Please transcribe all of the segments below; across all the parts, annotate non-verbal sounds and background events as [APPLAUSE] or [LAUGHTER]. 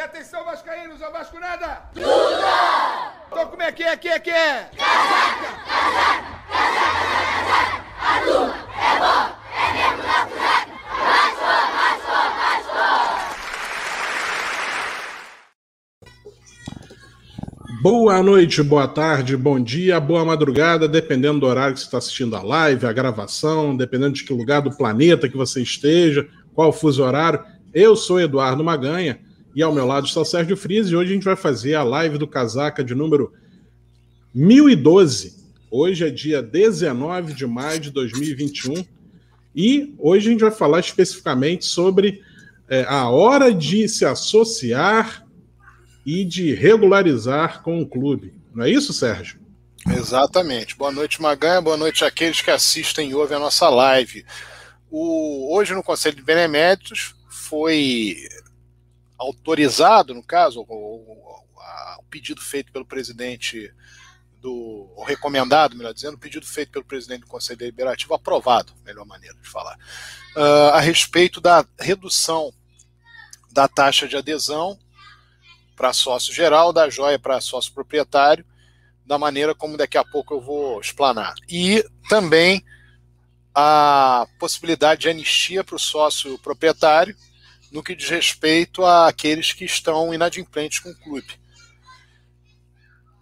E atenção, Vascaínos, ao Vasco nada! Tudo! Então como é que é, que é, que é? Casaca, casaca, casaca, casaca, a é bom, é mesmo da casaca, Vasco, Vasco, Vasco! Boa noite, boa tarde, bom dia, boa madrugada, dependendo do horário que você está assistindo a live, a gravação, dependendo de que lugar do planeta que você esteja, qual fuso horário. Eu sou Eduardo Maganha e ao meu lado está o Sérgio Frias e hoje a gente vai fazer a live do Casaca de número 1012. Hoje é dia 19 de maio de 2021 e hoje a gente vai falar especificamente sobre é, a hora de se associar e de regularizar com o clube. Não é isso, Sérgio? Exatamente. Boa noite, Maganha. Boa noite àqueles que assistem e ouvem a nossa live. O, hoje, no Conselho de Beneméritos, foi autorizado, no caso, o, o, pedido feito pelo presidente do recomendado, melhor dizendo, o pedido feito pelo presidente do Conselho Deliberativo, aprovado, melhor maneira de falar, uh, a respeito da redução da taxa de adesão para sócio geral, da joia para sócio proprietário, da maneira como daqui a pouco eu vou explanar. E também a possibilidade de anistia para o sócio proprietário, no que diz respeito àqueles que estão inadimplentes com o clube.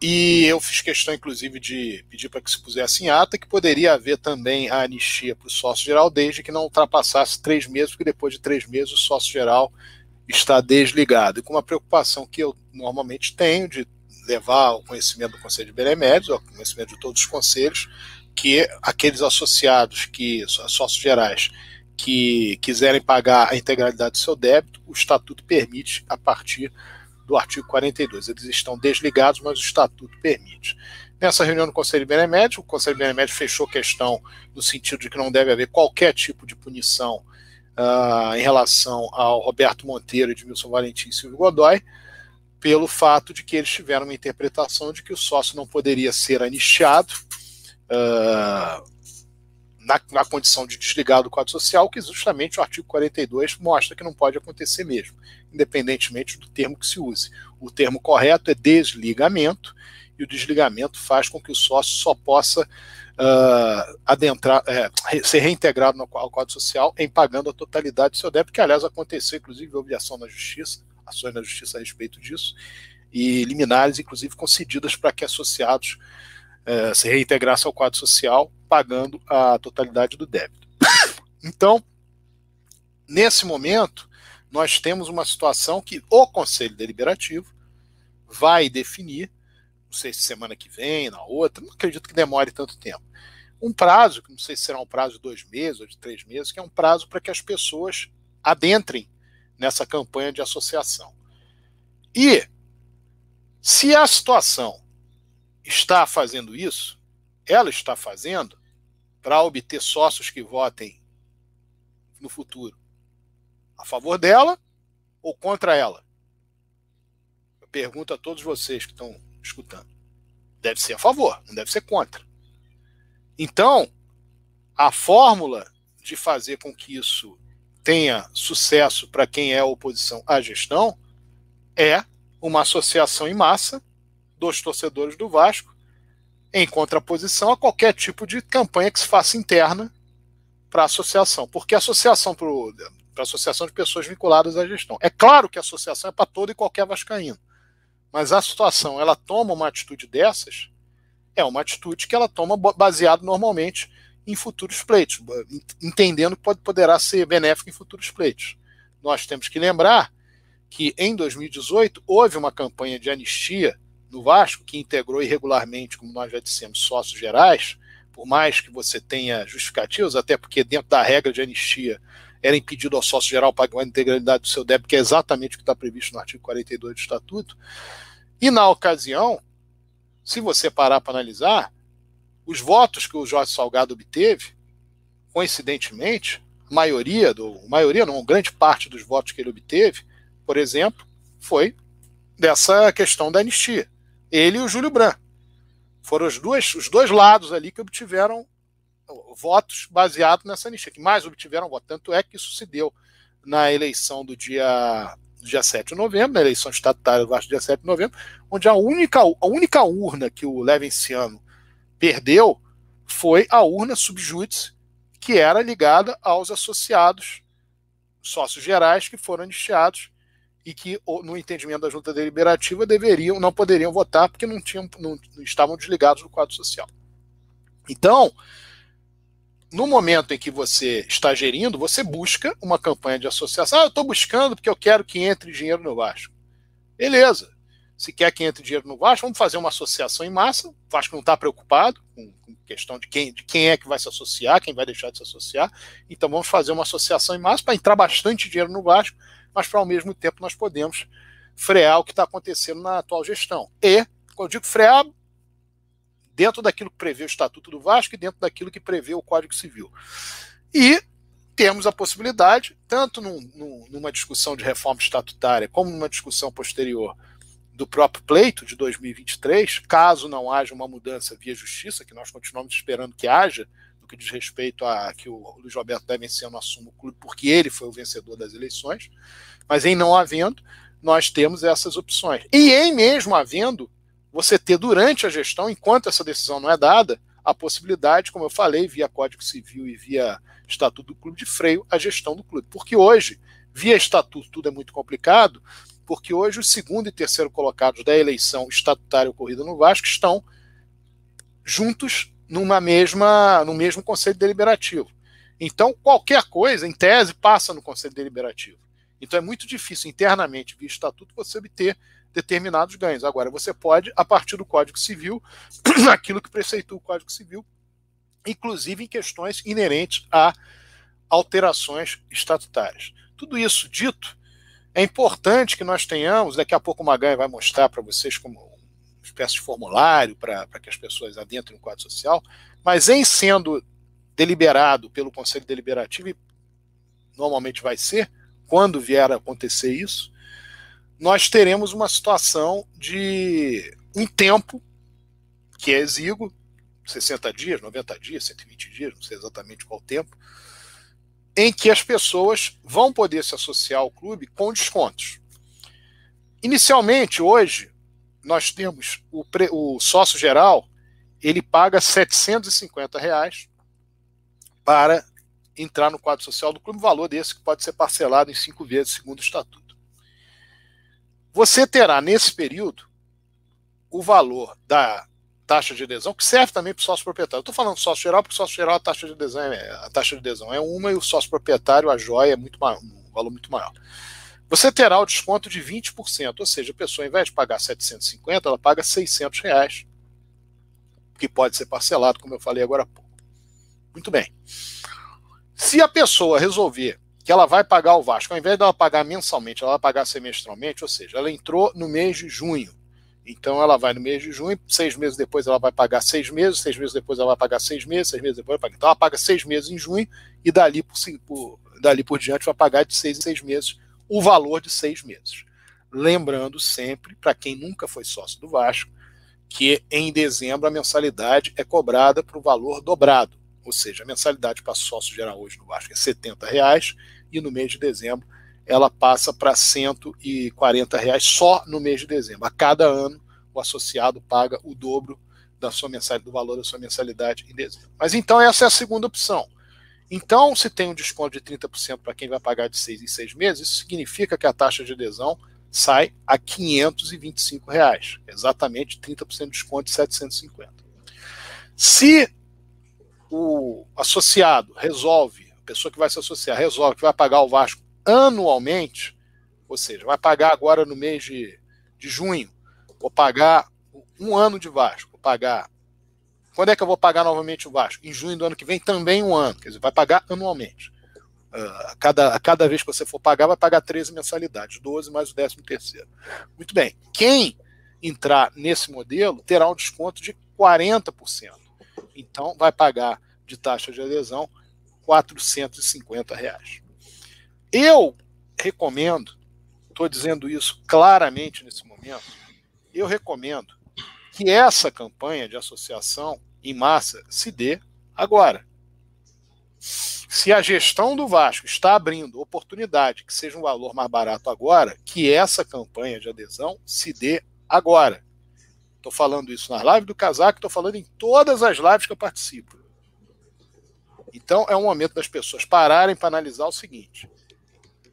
E eu fiz questão, inclusive, de pedir para que se pusesse em ata que poderia haver também a anistia para o sócio geral, desde que não ultrapassasse três meses, porque depois de três meses o sócio geral está desligado. E com uma preocupação que eu normalmente tenho de levar ao conhecimento do Conselho de Beneméritos, ao conhecimento de todos os conselhos, que aqueles associados, que sócios gerais, que quiserem pagar a integralidade do seu débito, o estatuto permite a partir do artigo 42. Eles estão desligados, mas o estatuto permite. Nessa reunião do Conselho Benemérito, o Conselho Benemérito fechou questão no sentido de que não deve haver qualquer tipo de punição uh, em relação ao Roberto Monteiro, Edmilson Valentim e Silvio Godoy, pelo fato de que eles tiveram uma interpretação de que o sócio não poderia ser anistiado uh, na, na, condição de desligar do quadro social, que justamente o artigo 42 mostra que não pode acontecer mesmo, independentemente do termo que se use. O termo correto é desligamento, e o desligamento faz com que o sócio só possa uh, adentrar, é, ser reintegrado ao quadro social em pagando a totalidade do seu débito, que aliás aconteceu, inclusive, houve ação na justiça, ações na justiça a respeito disso, e liminares, inclusive, concedidas para que associados uh, se reintegrassem ao quadro social pagando a totalidade do débito. [COUGHS] Então, nesse momento, nós temos uma situação que o Conselho Deliberativo vai definir, não sei se semana que vem, na outra, não acredito que demore tanto tempo. Um prazo, que não sei se será um prazo de dois meses ou de três meses, que é um prazo para que as pessoas adentrem nessa campanha de associação. E se a situação está fazendo isso, ela está fazendo, para obter sócios que votem no futuro? A favor dela ou contra ela? Eu pergunto a todos vocês que estão escutando. Deve ser a favor, não deve ser contra. Então, a fórmula de fazer com que isso tenha sucesso para quem é oposição à gestão é uma associação em massa dos torcedores do Vasco em contraposição a qualquer tipo de campanha que se faça interna para a associação, porque a associação para a associação de pessoas vinculadas à gestão. É claro que a associação é para todo e qualquer vascaíno, mas a situação, ela toma uma atitude dessas, é uma atitude que ela toma baseado normalmente em futuros pleitos, entendendo que pode, poderá ser benéfico em futuros pleitos. Nós temos que lembrar que em 2018 houve uma campanha de anistia no Vasco, que integrou irregularmente, como nós já dissemos, sócios gerais, por mais que você tenha justificativos, até porque dentro da regra de anistia era impedido ao sócio geral pagar a integralidade do seu débito, que é exatamente o que está previsto no artigo 42 do Estatuto. E na ocasião, se você parar para analisar, os votos que o Jorge Salgado obteve, coincidentemente, a maioria, do, maioria não, grande parte dos votos que ele obteve, por exemplo, foi dessa questão da anistia ele e o Júlio Branco. Foram os dois, os dois lados ali que obtiveram votos baseados nessa anistia, que mais obtiveram votos. Tanto é que isso se deu na eleição do dia dia 7 de novembro, na eleição estatutária do dia 7 de novembro, onde a única, a única urna que o Levenciano perdeu foi a urna subjúdice, que era ligada aos associados sócios gerais que foram anistiados e que, no entendimento da junta deliberativa, deveriam, não poderiam votar porque não, tinham, não, não estavam desligados do quadro social. Então, no momento em que você está gerindo, você busca uma campanha de associação. Ah, eu estou buscando porque eu quero que entre dinheiro no Vasco. Beleza. Se quer que entre dinheiro no Vasco, vamos fazer uma associação em massa. O Vasco não está preocupado com, com questão de quem, de quem é que vai se associar, quem vai deixar de se associar. Então vamos fazer uma associação em massa para entrar bastante dinheiro no Vasco, mas para ao mesmo tempo nós podemos frear o que está acontecendo na atual gestão. E, quando eu digo frear, dentro daquilo que prevê o Estatuto do Vasco e dentro daquilo que prevê o Código Civil. E temos a possibilidade, tanto num, num, numa discussão de reforma estatutária, como numa discussão posterior do próprio pleito de 2023, caso não haja uma mudança via justiça, que nós continuamos esperando que haja, que diz respeito a que o Luiz Roberto deve ser no assumo o clube, porque ele foi o vencedor das eleições, mas em não havendo, nós temos essas opções. E em mesmo havendo, você ter durante a gestão, enquanto essa decisão não é dada, a possibilidade, como eu falei, via Código Civil e via Estatuto do Clube de Freio, a gestão do clube. Porque hoje, via Estatuto, tudo é muito complicado, porque hoje o segundo e terceiro colocados da eleição estatutária ocorrida no Vasco estão juntos numa mesma, no mesmo Conselho Deliberativo. Então, qualquer coisa, em tese, passa no Conselho Deliberativo. Então, é muito difícil, internamente, via estatuto, você obter determinados ganhos. Agora, você pode, a partir do Código Civil, [CLEARS THROAT] aquilo que preceitua o Código Civil, inclusive em questões inerentes a alterações estatutárias. Tudo isso dito, é importante que nós tenhamos, daqui a pouco o Maganha vai mostrar para vocês como espécie de formulário para que as pessoas adentrem no quadro social, mas em sendo deliberado pelo Conselho Deliberativo, e normalmente vai ser, quando vier a acontecer isso, nós teremos uma situação de um tempo que é exíguo, 60 dias, 90 dias, 120 dias, não sei exatamente qual tempo, em que as pessoas vão poder se associar ao clube com descontos. Inicialmente, hoje, nós temos o, pre, o sócio geral, ele paga 750 reais para entrar no quadro social do clube, valor desse que pode ser parcelado em cinco vezes, segundo o estatuto. Você terá nesse período o valor da taxa de adesão, que serve também para o sócio proprietário. Estou falando sócio geral, porque sócio geral a taxa de adesão é, a taxa de adesão é uma e o sócio proprietário, a joia, é muito maior, um valor muito maior. Você terá o desconto de 20%, ou seja, a pessoa, ao invés de pagar 750, ela paga 600 reais, que pode ser parcelado, como eu falei agora há pouco. Muito bem. Se a pessoa resolver que ela vai pagar o Vasco, ao invés dela pagar mensalmente, ela vai pagar semestralmente, ou seja, ela entrou no mês de junho. Então ela vai no mês de junho, seis meses depois ela vai pagar seis meses, seis meses depois ela vai pagar seis meses, seis meses depois ela paga. Então ela paga seis meses em junho e dali por, por, dali por diante vai pagar de seis em seis meses o valor de seis meses. Lembrando sempre, para quem nunca foi sócio do Vasco, que em dezembro a mensalidade é cobrada para o valor dobrado. Ou seja, a mensalidade para sócio geral hoje no Vasco é 70 reais e no mês de dezembro ela passa para 140 reais só no mês de dezembro. A cada ano o associado paga o dobro da sua mensalidade, do valor da sua mensalidade em dezembro. Mas então essa é a segunda opção. Então, se tem um desconto de 30% para quem vai pagar de seis em seis meses, isso significa que a taxa de adesão sai a 525 reais, exatamente 30% de desconto de 750. Se o associado resolve pessoa que vai se associar resolve que vai pagar o Vasco anualmente, ou seja, vai pagar agora no mês de, de junho, vou pagar um ano de Vasco, vou pagar. Quando é que eu vou pagar novamente o Vasco? Em junho do ano que vem, também um ano, quer dizer, vai pagar anualmente. Uh, cada, cada vez que você for pagar, vai pagar 13 mensalidades, 12 mais o 13 terceiro. Muito bem. Quem entrar nesse modelo terá um desconto de 40%. Então, vai pagar de taxa de adesão 450 reais. Eu recomendo, estou dizendo isso claramente nesse momento, eu recomendo que essa campanha de associação em massa se dê agora. Se a gestão do Vasco está abrindo oportunidade que seja um valor mais barato agora, que essa campanha de adesão se dê agora. Estou falando isso na live do Casaco, estou falando em todas as lives que eu participo. Então é um momento das pessoas pararem para analisar o seguinte: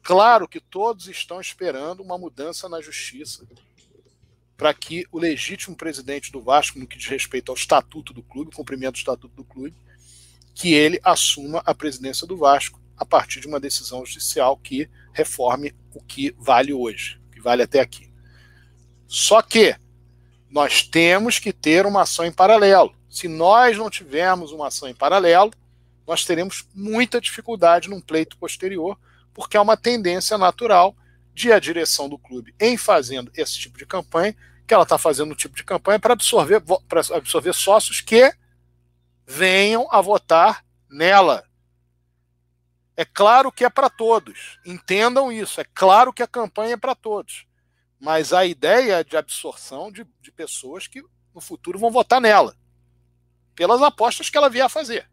claro que todos estão esperando uma mudança na justiça para que o legítimo presidente do Vasco, no que diz respeito ao estatuto do clube, cumprimento do estatuto do clube, que ele assuma a presidência do Vasco a partir de uma decisão judicial que reforme o que vale hoje, o que vale até aqui. Só que nós temos que ter uma ação em paralelo. Se nós não tivermos uma ação em paralelo, nós teremos muita dificuldade num pleito posterior, porque é uma tendência natural de a direção do clube em fazendo esse tipo de campanha, que ela está fazendo um tipo de campanha para absorver, absorver sócios que venham a votar nela. É claro que é para todos, entendam isso, é claro que a campanha é para todos. Mas a ideia é de absorção de, de pessoas que no futuro vão votar nela, pelas apostas que ela vier a fazer.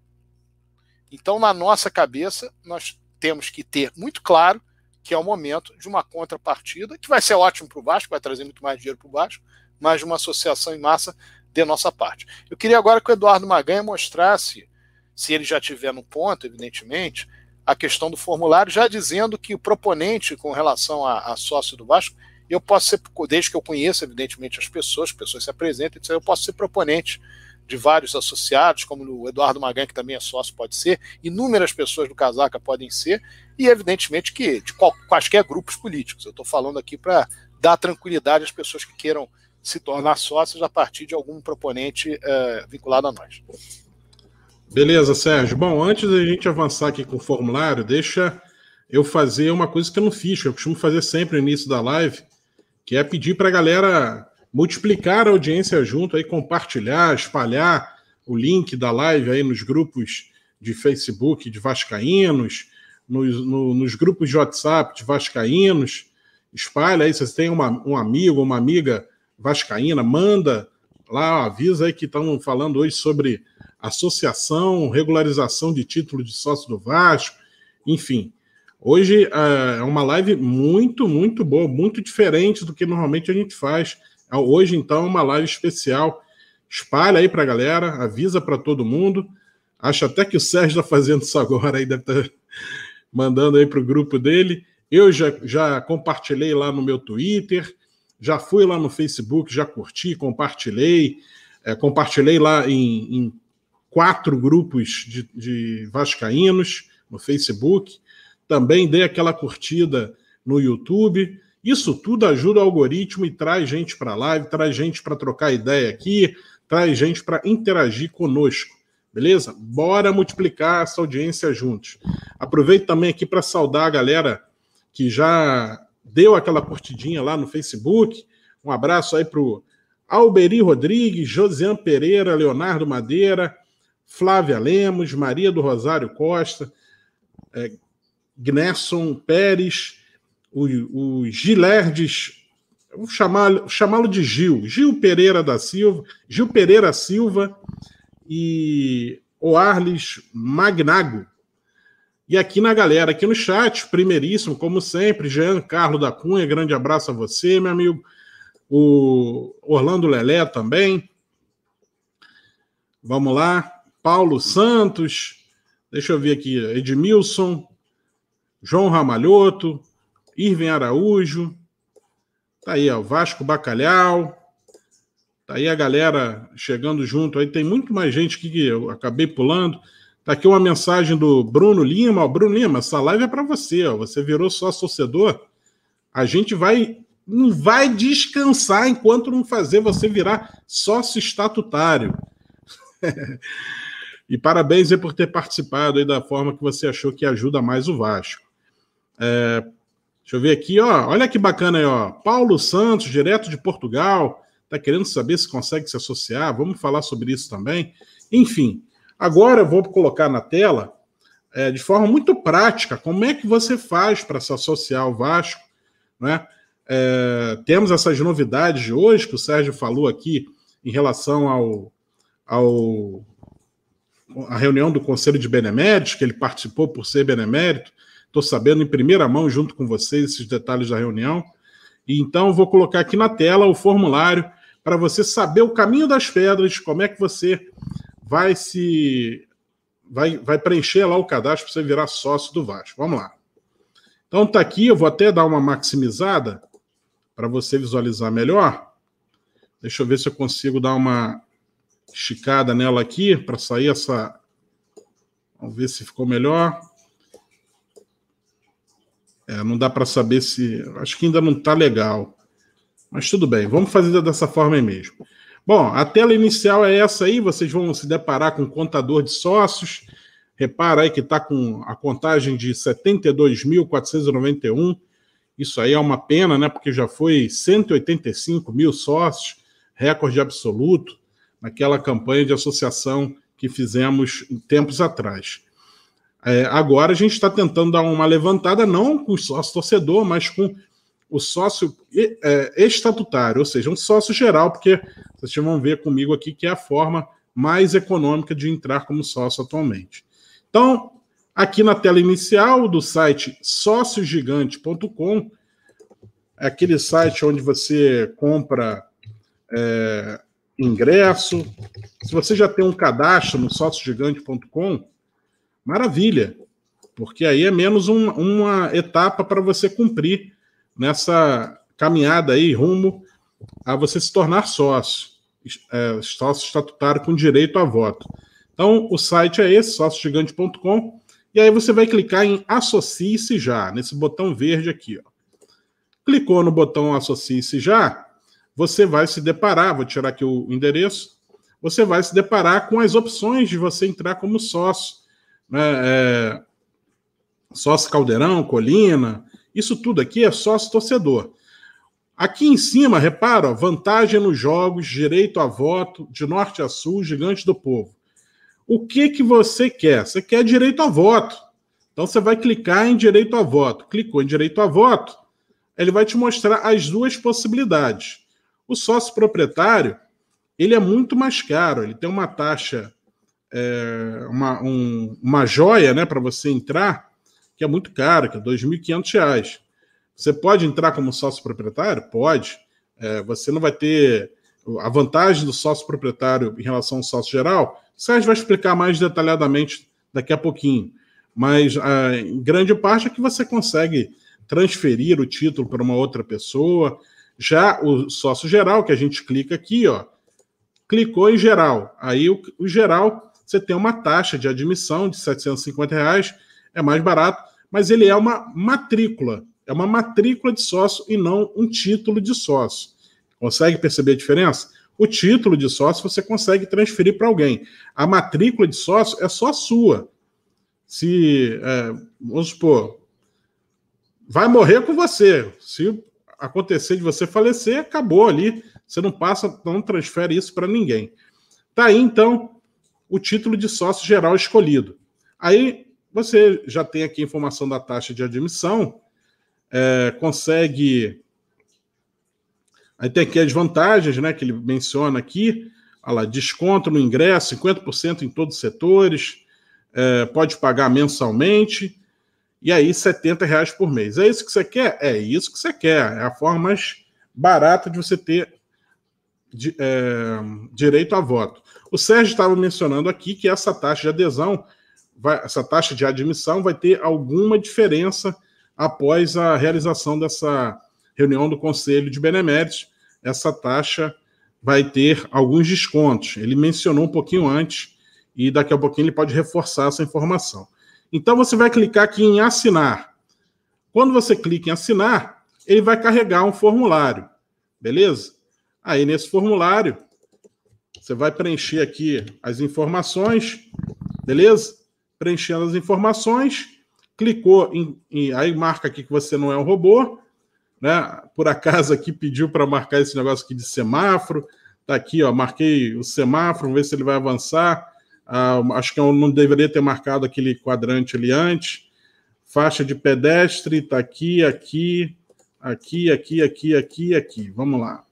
Então, na nossa cabeça, nós temos que ter muito claro que é o momento de uma contrapartida, que vai ser ótimo para o Vasco, vai trazer muito mais dinheiro para o Vasco, mas de uma associação em massa de nossa parte. Eu queria agora que o Eduardo Maganha mostrasse, se ele já tiver no ponto, evidentemente, a questão do formulário, já dizendo que o proponente com relação a, a sócio do Vasco, eu posso ser, desde que eu conheça, evidentemente, as pessoas, as pessoas se apresentem, eu posso ser proponente de vários associados, como o Eduardo Magan, que também é sócio, pode ser, inúmeras pessoas do Casaca podem ser, e evidentemente que de qual, quaisquer grupos políticos. Eu estou falando aqui para dar tranquilidade às pessoas que queiram se tornar sócios a partir de algum proponente é, vinculado a nós. Beleza, Sérgio. Bom, antes da gente avançar aqui com o formulário, deixa eu fazer uma coisa que eu não fiz, que eu costumo fazer sempre no início da live, que é pedir para a galera multiplicar a audiência junto, aí compartilhar, espalhar o link da live aí nos grupos de Facebook de Vascaínos, nos, no, nos grupos de WhatsApp de Vascaínos. Espalha aí, se você tem uma, um amigo, uma amiga vascaína, manda lá, avisa aí que estão falando hoje sobre associação, regularização de título de sócio do Vasco, enfim. Hoje é uma live muito, muito boa, muito diferente do que normalmente a gente faz. Hoje, então, é uma live especial. Espalha aí para a galera, avisa para todo mundo. Acho até que o Sérgio está fazendo isso agora, aí deve estar tá [LAUGHS] mandando aí para o grupo dele. Eu já, já compartilhei lá no meu Twitter, já fui lá no Facebook, já curti, compartilhei. É, compartilhei lá em, em quatro grupos de, de vascaínos no Facebook também dê aquela curtida no YouTube. Isso tudo ajuda o algoritmo e traz gente para a live, traz gente para trocar ideia aqui, traz gente para interagir conosco. Beleza? Bora multiplicar essa audiência juntos. Aproveito também aqui para saudar a galera que já deu aquela curtidinha lá no Facebook. Um abraço aí para Alberi Rodrigues, Josiane Pereira, Leonardo Madeira, Flávia Lemos, Maria do Rosário Costa, é, Gnesson Pérez, o, o Gilerdes, vou chamá-lo chamá de Gil, Gil Pereira da Silva, Gil Pereira Silva e o Arles Magnago. E aqui na galera, aqui no chat, primeiríssimo, como sempre, Jean Carlos da Cunha, grande abraço a você, meu amigo. O Orlando Lelé também. Vamos lá. Paulo Santos. Deixa eu ver aqui. Edmilson. João Ramalhoto, Irving Araújo, tá aí, ó, Vasco Bacalhau, tá aí a galera chegando junto, aí tem muito mais gente que eu acabei pulando. Tá aqui uma mensagem do Bruno Lima, ó, Bruno Lima, essa live é para você, ó, você virou só torcedor, a gente vai não vai descansar enquanto não fazer você virar sócio estatutário. [LAUGHS] e parabéns aí por ter participado aí da forma que você achou que ajuda mais o Vasco. É, deixa eu ver aqui, ó. Olha que bacana aí, ó. Paulo Santos, direto de Portugal, tá querendo saber se consegue se associar. Vamos falar sobre isso também. Enfim, agora eu vou colocar na tela é, de forma muito prática como é que você faz para se associar ao Vasco, né? É, temos essas novidades de hoje que o Sérgio falou aqui em relação ao, ao a reunião do Conselho de Beneméritos, que ele participou por ser benemérito. Estou sabendo em primeira mão, junto com vocês, esses detalhes da reunião. E então, vou colocar aqui na tela o formulário para você saber o caminho das pedras, como é que você vai se vai, vai preencher lá o cadastro para você virar sócio do Vasco. Vamos lá. Então tá aqui, eu vou até dar uma maximizada para você visualizar melhor. Deixa eu ver se eu consigo dar uma esticada nela aqui para sair essa. Vamos ver se ficou melhor. Não dá para saber se. Acho que ainda não está legal. Mas tudo bem, vamos fazer dessa forma aí mesmo. Bom, a tela inicial é essa aí, vocês vão se deparar com o contador de sócios. Repara aí que está com a contagem de 72.491. Isso aí é uma pena, né? Porque já foi 185 mil sócios, recorde absoluto, naquela campanha de associação que fizemos tempos atrás. É, agora a gente está tentando dar uma levantada, não com o sócio torcedor, mas com o sócio é, estatutário, ou seja, um sócio geral, porque vocês vão ver comigo aqui que é a forma mais econômica de entrar como sócio atualmente. Então, aqui na tela inicial do site sóciogigante.com, é aquele site onde você compra é, ingresso. Se você já tem um cadastro no sóciogigante.com, maravilha, porque aí é menos um, uma etapa para você cumprir nessa caminhada aí rumo a você se tornar sócio, é, sócio estatutário com direito a voto. Então, o site é esse, sóciogigante.com, e aí você vai clicar em Associe-se já, nesse botão verde aqui. Ó. Clicou no botão Associe-se já, você vai se deparar, vou tirar aqui o endereço, você vai se deparar com as opções de você entrar como sócio. Né? É, sócio Caldeirão, Colina, isso tudo aqui é sócio torcedor. Aqui em cima, repara, vantagem nos jogos, direito a voto, de norte a sul, gigante do povo. O que que você quer? Você quer direito a voto. Então você vai clicar em direito a voto. Clicou em direito a voto, ele vai te mostrar as duas possibilidades. O sócio proprietário, ele é muito mais caro, ele tem uma taxa, é, uma, um, uma joia né, para você entrar, que é muito cara, que é R$ 2.500. Você pode entrar como sócio proprietário? Pode. É, você não vai ter a vantagem do sócio proprietário em relação ao sócio geral, o Sérgio vai explicar mais detalhadamente daqui a pouquinho. Mas a, grande parte é que você consegue transferir o título para uma outra pessoa. Já o sócio geral, que a gente clica aqui, ó, clicou em geral. Aí o, o geral você tem uma taxa de admissão de 750 reais, é mais barato, mas ele é uma matrícula, é uma matrícula de sócio e não um título de sócio. Consegue perceber a diferença? O título de sócio você consegue transferir para alguém. A matrícula de sócio é só sua. Se, é, vamos supor, vai morrer com você. Se acontecer de você falecer, acabou ali. Você não passa, não transfere isso para ninguém. Tá aí, então, o título de sócio geral escolhido. Aí você já tem aqui a informação da taxa de admissão, é, consegue Aí tem aqui as vantagens, né, que ele menciona aqui. Olha lá, desconto no ingresso, 50% em todos os setores, é, pode pagar mensalmente, e aí 70 reais por mês. É isso que você quer? É isso que você quer. É a forma mais barata de você ter de, é, direito a voto. O Sérgio estava mencionando aqui que essa taxa de adesão, vai, essa taxa de admissão vai ter alguma diferença após a realização dessa reunião do Conselho de Beneméritos, essa taxa vai ter alguns descontos. Ele mencionou um pouquinho antes e daqui a pouquinho ele pode reforçar essa informação. Então você vai clicar aqui em assinar. Quando você clica em assinar, ele vai carregar um formulário, beleza? Aí nesse formulário você vai preencher aqui as informações, beleza? Preenchendo as informações, clicou em, em aí marca aqui que você não é um robô, né? Por acaso aqui pediu para marcar esse negócio aqui de semáforo. Tá aqui, ó, marquei o semáforo, vamos ver se ele vai avançar. Ah, acho que eu não deveria ter marcado aquele quadrante ali antes. Faixa de pedestre, tá aqui, aqui, aqui, aqui, aqui, aqui, aqui. Vamos lá.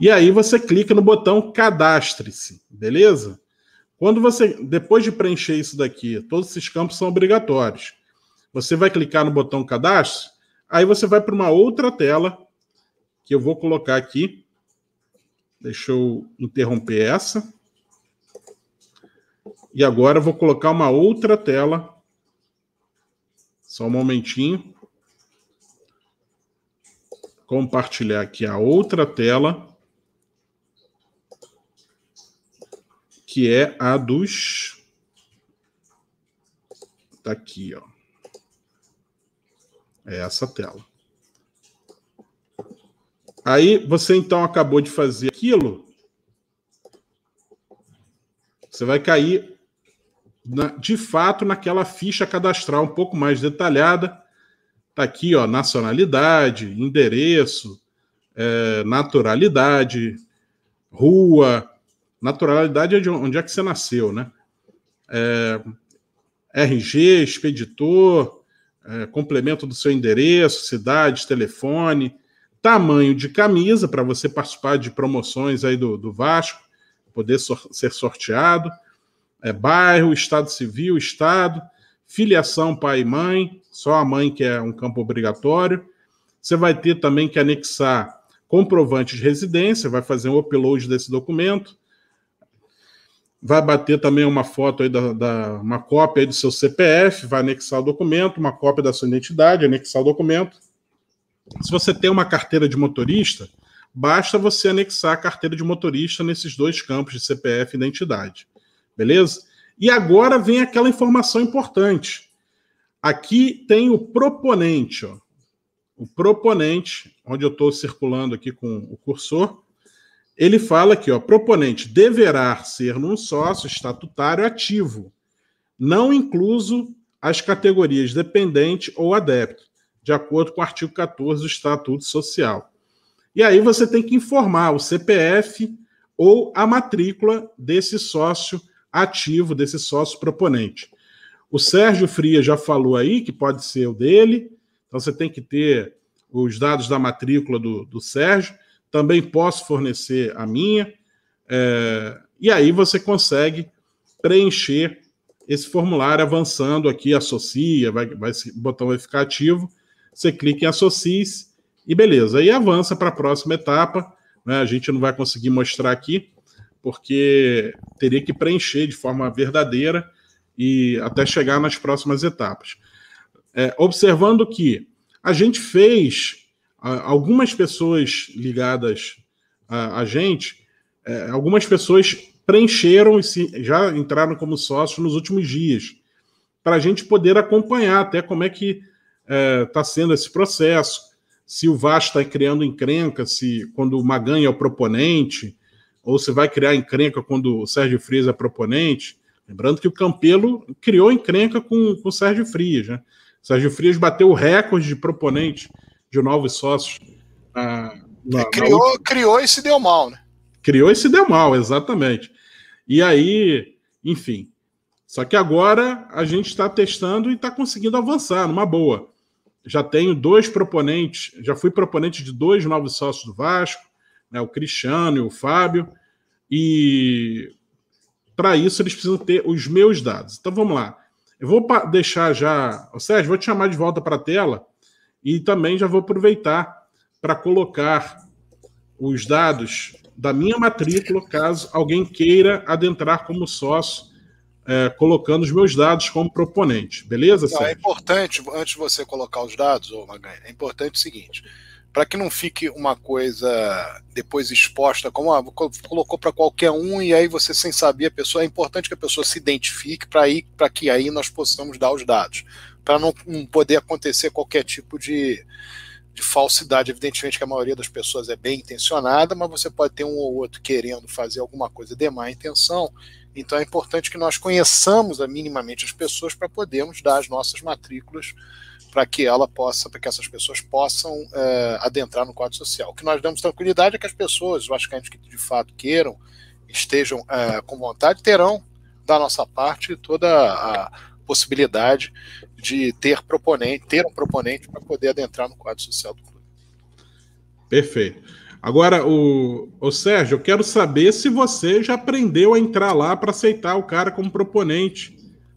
E aí você clica no botão cadastre-se, beleza? Quando você, depois de preencher isso daqui, todos esses campos são obrigatórios. Você vai clicar no botão cadastro, aí você vai para uma outra tela que eu vou colocar aqui. Deixa eu interromper essa. E agora eu vou colocar uma outra tela. Só um momentinho. Compartilhar aqui a outra tela. Que é a dos. Tá aqui, ó. É essa tela. Aí você então acabou de fazer aquilo. Você vai cair na, de fato naquela ficha cadastral um pouco mais detalhada. Está aqui, ó, nacionalidade, endereço, é, naturalidade, rua. Naturalidade é de onde é que você nasceu, né? É, RG, expeditor, é, complemento do seu endereço, cidade, telefone, tamanho de camisa para você participar de promoções aí do, do Vasco, poder sor ser sorteado, é, bairro, estado civil, estado, filiação pai e mãe, só a mãe que é um campo obrigatório. Você vai ter também que anexar comprovante de residência, vai fazer um upload desse documento. Vai bater também uma foto aí da, da uma cópia do seu CPF, vai anexar o documento, uma cópia da sua identidade, anexar o documento. Se você tem uma carteira de motorista, basta você anexar a carteira de motorista nesses dois campos de CPF e identidade. Beleza? E agora vem aquela informação importante. Aqui tem o proponente, ó. O proponente, onde eu estou circulando aqui com o cursor, ele fala aqui, ó, proponente deverá ser num sócio estatutário ativo, não incluso as categorias dependente ou adepto, de acordo com o artigo 14 do Estatuto Social. E aí você tem que informar o CPF ou a matrícula desse sócio ativo desse sócio proponente. O Sérgio Fria já falou aí que pode ser o dele, então você tem que ter os dados da matrícula do, do Sérgio. Também posso fornecer a minha. É, e aí você consegue preencher esse formulário avançando aqui, associa, vai, vai, o botão vai ficar ativo. Você clica em associe e beleza. Aí avança para a próxima etapa. Né? A gente não vai conseguir mostrar aqui, porque teria que preencher de forma verdadeira e até chegar nas próximas etapas. É, observando que a gente fez, algumas pessoas ligadas a, a gente, é, algumas pessoas preencheram e se, já entraram como sócios nos últimos dias, para a gente poder acompanhar até como é que está é, tá sendo esse processo, se o Vasco está criando encrenca, se quando o Maganha é o proponente, ou se vai criar encrenca quando o Sérgio Frias é proponente. Lembrando que o Campelo criou encrenca com, com o Sérgio Frias. Né? O Sérgio Frias bateu o recorde de proponente de novos sócios. Ah, na, criou, na criou e se deu mal, né? Criou e se deu mal, exatamente. E aí, enfim. Só que agora a gente está testando e está conseguindo avançar numa boa. Já tenho dois proponentes, já fui proponente de dois novos sócios do Vasco né, o Cristiano e o Fábio, e para isso eles precisam ter os meus dados. Então vamos lá. Eu vou deixar já. O Sérgio, vou te chamar de volta para a tela e também já vou aproveitar para colocar os dados da minha matrícula, caso alguém queira adentrar como sócio, é, colocando os meus dados como proponente. Beleza, Não, É importante, antes de você colocar os dados, ô Maganha, é importante o seguinte: para que não fique uma coisa depois exposta, como ah, colocou para qualquer um e aí você sem saber a pessoa, é importante que a pessoa se identifique para que aí nós possamos dar os dados, para não, poder acontecer qualquer tipo de, de falsidade. Evidentemente que a maioria das pessoas é bem intencionada, mas você pode ter um ou outro querendo fazer alguma coisa de má intenção. Então é importante que nós conheçamos minimamente as pessoas para podermos dar as nossas matrículas para que ela possa, para que essas pessoas possam é, adentrar no quadro social. O que nós damos tranquilidade é que as pessoas, eu acho que de fato queiram, estejam é, com vontade, terão da nossa parte toda a possibilidade de ter proponente, ter um proponente para poder adentrar no quadro social do clube. Perfeito. Agora, o, o Sérgio, eu quero saber se você já aprendeu a entrar lá para aceitar o cara como proponente.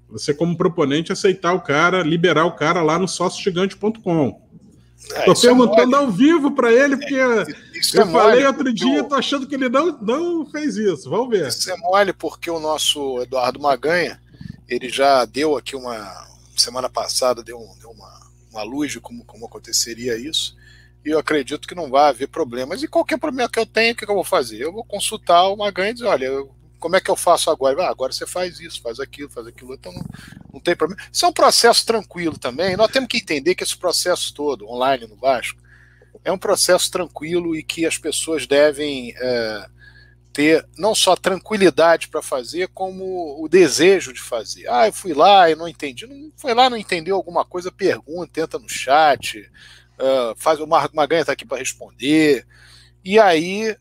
Você, como proponente, aceitar o cara, liberar o cara lá no sóciogigante.com. Estou é, perguntando é ao vivo para ele, porque é, eu é falei outro dia, estou achando que ele não, não fez isso. Vamos ver. Isso é mole porque o nosso Eduardo Maganha, ele já deu aqui uma. Semana passada, deu, deu uma, uma luz de como, como aconteceria isso e eu acredito que não vai haver problemas. E qualquer problema que eu tenha, o que, eu vou fazer? Eu vou consultar o Magan e dizer, olha, como é que eu faço agora? Ah, agora você faz isso, faz aquilo, faz aquilo, então não, não tem problema. Isso é um processo tranquilo também. Nós temos que entender que esse processo todo, online no Vasco, é um processo tranquilo e que as pessoas devem é, ter não só tranquilidade para fazer, como o desejo de fazer. Ah, eu fui lá e não entendi. Não foi lá, não entendeu alguma coisa, pergunta, tenta no chat uh, faz o Maganha está aqui para responder. E aí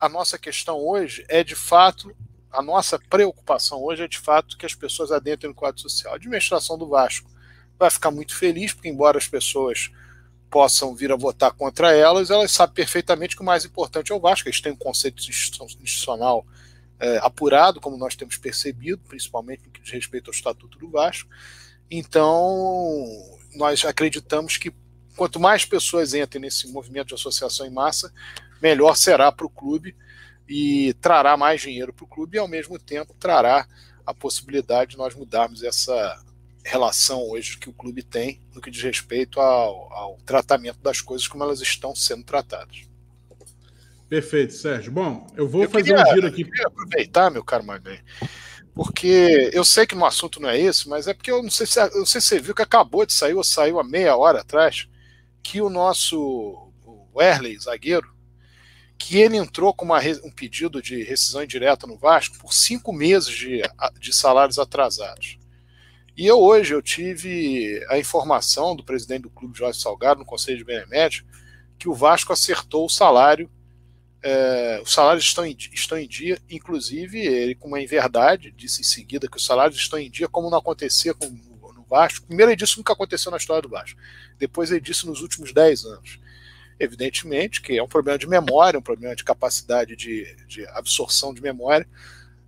a nossa questão hoje é de fato, a nossa preocupação hoje é de fato que as pessoas adentrem no quadro social. A administração do Vasco vai ficar muito feliz, porque embora as pessoas possam vir a votar contra elas, elas sabem perfeitamente que o mais importante é o Vasco. Eles têm um conceito institucional é, apurado, como nós temos percebido, principalmente no que diz respeito ao Estatuto do Vasco. Então, nós acreditamos que quanto mais pessoas entrem nesse movimento de associação em massa, melhor será para o clube e trará mais dinheiro para o clube e, ao mesmo tempo, trará a possibilidade de nós mudarmos essa relação hoje que o clube tem no que diz respeito ao, ao tratamento das coisas como elas estão sendo tratadas. Perfeito, Sérgio. Bom, eu vou eu fazer queria, um giro aqui. Eu queria aproveitar, meu caro Magnei, porque eu sei que no assunto não é esse, mas é porque eu não sei se, eu não sei se você viu que acabou de sair ou saiu há meia hora atrás que o nosso Werley, zagueiro, que ele entrou com uma, um pedido de rescisão indireta no Vasco por cinco meses de, de salários atrasados. E eu hoje eu tive a informação do presidente do clube, Jorge Salgado, no Conselho de Benemédio, que o Vasco acertou o salário, é, os salários estão em, estão em dia, inclusive ele, com uma inverdade, disse em seguida que os salários estão em dia, como não acontecia com Vasco. Primeiro, ele disse nunca aconteceu na história do Vasco. Depois, ele disse nos últimos 10 anos. Evidentemente que é um problema de memória, um problema de capacidade de, de absorção de memória.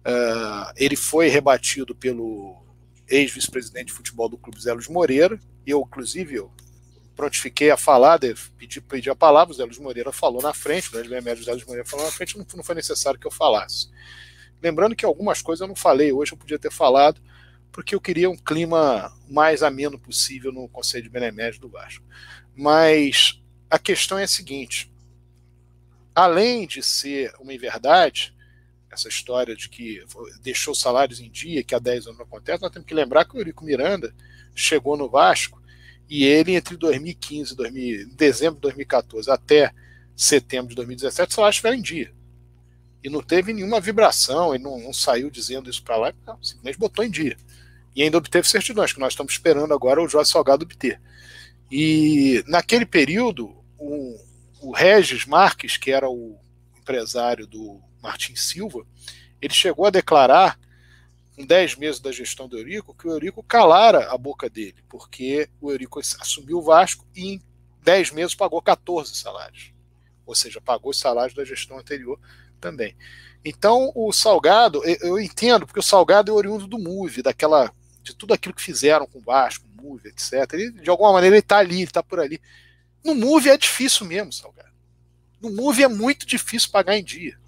Uh, ele foi rebatido pelo ex-vice-presidente de futebol do clube Zé Luiz Moreira. Eu, inclusive, eu prontifiquei a falar, pedi, pedi a palavra, o Zé Luiz Moreira falou na frente, o grande médio Zé Luiz Moreira falou na frente, não, não foi necessário que eu falasse. Lembrando que algumas coisas eu não falei hoje, eu podia ter falado, porque eu queria um clima mais ameno possível no Conselho de Benemédio do Vasco. Mas a questão é a seguinte: além de ser uma inverdade, essa história de que deixou salários em dia, que há 10 anos não acontece, nós temos que lembrar que o Eurico Miranda chegou no Vasco e ele, entre 2015 e dezembro de 2014 até setembro de 2017, o salário estiveram em dia. E não teve nenhuma vibração, ele não, não saiu dizendo isso para lá, não, simplesmente botou em dia e ainda obteve certidões, que nós estamos esperando agora o Jorge Salgado obter. E naquele período, o, o Regis Marques, que era o empresário do Martin Silva, ele chegou a declarar, em 10 meses da gestão do Eurico, que o Eurico calara a boca dele, porque o Eurico assumiu o Vasco e em 10 meses pagou 14 salários. Ou seja, pagou os salários da gestão anterior também. Então, o Salgado, eu entendo, porque o Salgado é oriundo do MUVE, daquela de tudo aquilo que fizeram com o Vasco, o etc. Ele, de alguma maneira ele está ali, ele está por ali. No Move é difícil mesmo, Salgado. No Move é muito difícil pagar em dia.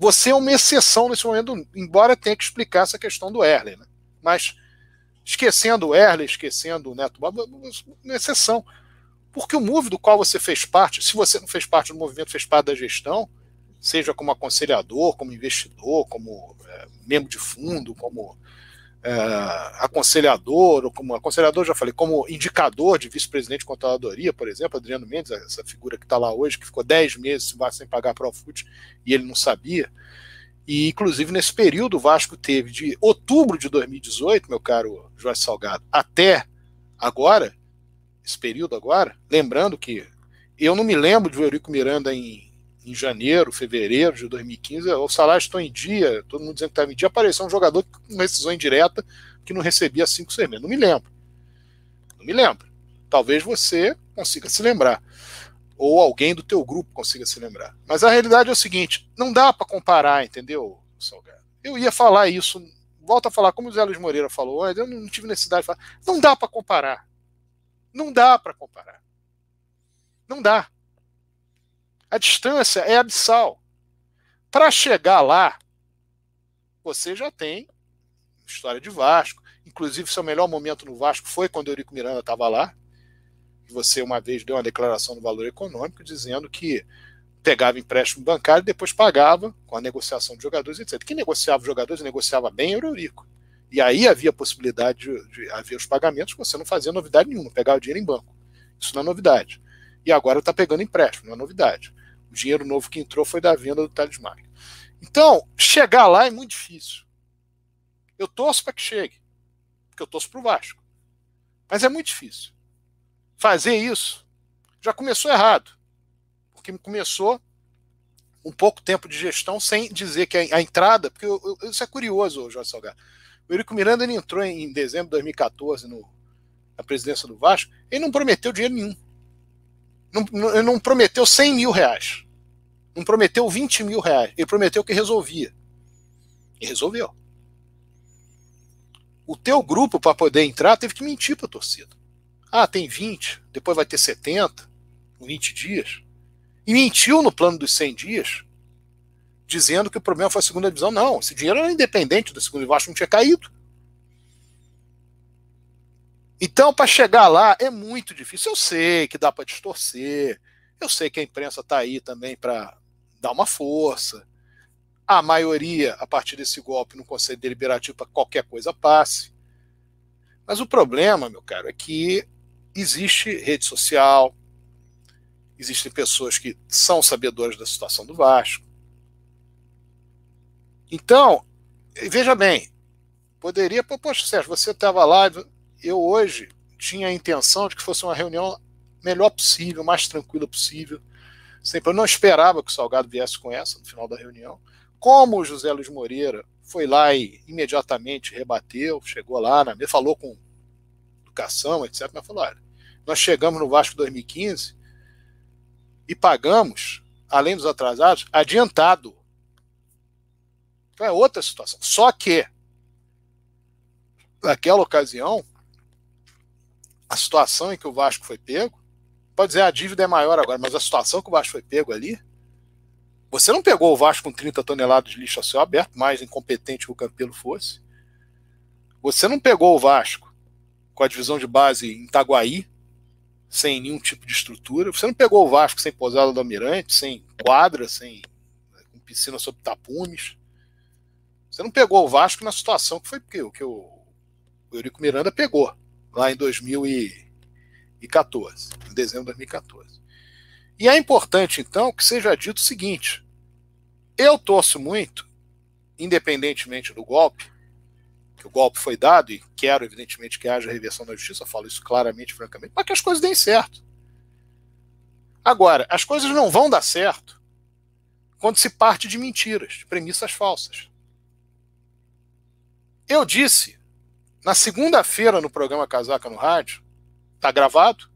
Você é uma exceção nesse momento, embora tenha que explicar essa questão do Erle, né? Mas esquecendo o Erle, esquecendo o Neto uma exceção. Porque o Move do qual você fez parte, se você não fez parte do movimento, fez parte da gestão, seja como aconselhador, como investidor, como é, membro de fundo, como é, aconselhador, ou como aconselhador, já falei, como indicador de vice-presidente de controladoria, por exemplo, Adriano Mendes, essa figura que está lá hoje, que ficou 10 meses sem pagar para o FUT e ele não sabia. E, inclusive, nesse período, o Vasco teve de outubro de 2018, meu caro Jorge Salgado, até agora, esse período agora, lembrando que eu não me lembro de Eurico Miranda em em janeiro, fevereiro de 2015, o salário estão em dia, todo mundo dizendo que estava em dia, apareceu um jogador com decisão indireta que não recebia 5, 6 meses. Não me lembro. Não me lembro. Talvez você consiga se lembrar. ou alguém do teu grupo consiga se lembrar. Mas a realidade é o seguinte: não dá para comparar, entendeu, Salgado? Eu ia falar isso, volta a falar, como o Zé Luiz Moreira falou, eu não tive necessidade de falar. Não dá para comparar. Não dá para comparar. Não dá. A distância é abissal. Para chegar lá, você já tem história de Vasco. Inclusive, seu melhor momento no Vasco foi quando o Eurico Miranda estava lá. Você uma vez deu uma declaração do valor econômico dizendo que pegava empréstimo bancário e depois pagava com a negociação de jogadores, etc. Quem negociava os jogadores negociava bem era o Eurico. E aí havia a possibilidade de, de haver os pagamentos, você não fazia novidade nenhuma, pegava dinheiro em banco. Isso não é novidade. E agora está pegando empréstimo, não é novidade. O dinheiro novo que entrou foi da venda do talismã. Então, chegar lá é muito difícil. Eu torço para que chegue, porque eu torço para o Vasco. Mas é muito difícil. Fazer isso já começou errado, porque começou um pouco tempo de gestão sem dizer que a, entrada, porque eu, eu, isso é curioso, Jorge Salgado. O Eurico Miranda ele entrou em, em dezembro de 2014 no, na presidência do Vasco, ele não prometeu dinheiro nenhum. Não, não, prometeu 100 mil reais. Não prometeu 20 mil reais. Ele prometeu que resolvia. E resolveu o teu grupo para poder entrar teve que mentir para a torcida. Ah, tem 20, depois vai ter 70, 20 dias. E mentiu no plano dos 100 dias, dizendo que o problema foi a segunda divisão. Não, esse dinheiro era independente da segunda divisão, não tinha caído. Então, para chegar lá é muito difícil. Eu sei que dá para distorcer, eu sei que a imprensa está aí também para dar uma força, a maioria, a partir desse golpe, no Conselho Deliberativo para qualquer coisa passe. Mas o problema, meu caro, é que existe rede social, existem pessoas que são sabedoras da situação do Vasco. Então, veja bem, poderia, poxa, Sérgio, você estava lá, eu hoje tinha a intenção de que fosse uma reunião melhor possível, mais tranquila possível. Sempre eu não esperava que o Salgado viesse com essa no final da reunião. Como o José Luiz Moreira foi lá e imediatamente rebateu, chegou lá, na, falou com educação, etc., mas falou: olha, nós chegamos no Vasco 2015 e pagamos, além dos atrasados, adiantado. Então é outra situação. Só que, naquela ocasião, a situação em que o Vasco foi pego, pode dizer a dívida é maior agora, mas a situação que o Vasco foi pego ali você não pegou o Vasco com 30 toneladas de lixo a céu aberto, mais incompetente que o Campelo fosse. Você não pegou o Vasco com a divisão de base em Itaguaí, sem nenhum tipo de estrutura. Você não pegou o Vasco sem posada do Almirante, sem quadra, sem com piscina sob tapumes. Você não pegou o Vasco na situação que foi que, que o Eurico Miranda pegou lá em 2014, em dezembro de 2014. E é importante, então, que seja dito o seguinte: eu torço muito, independentemente do golpe, que o golpe foi dado, e quero, evidentemente, que haja reversão da justiça, falo isso claramente, francamente, para que as coisas deem certo. Agora, as coisas não vão dar certo quando se parte de mentiras, de premissas falsas. Eu disse, na segunda-feira no programa Casaca no Rádio, está gravado,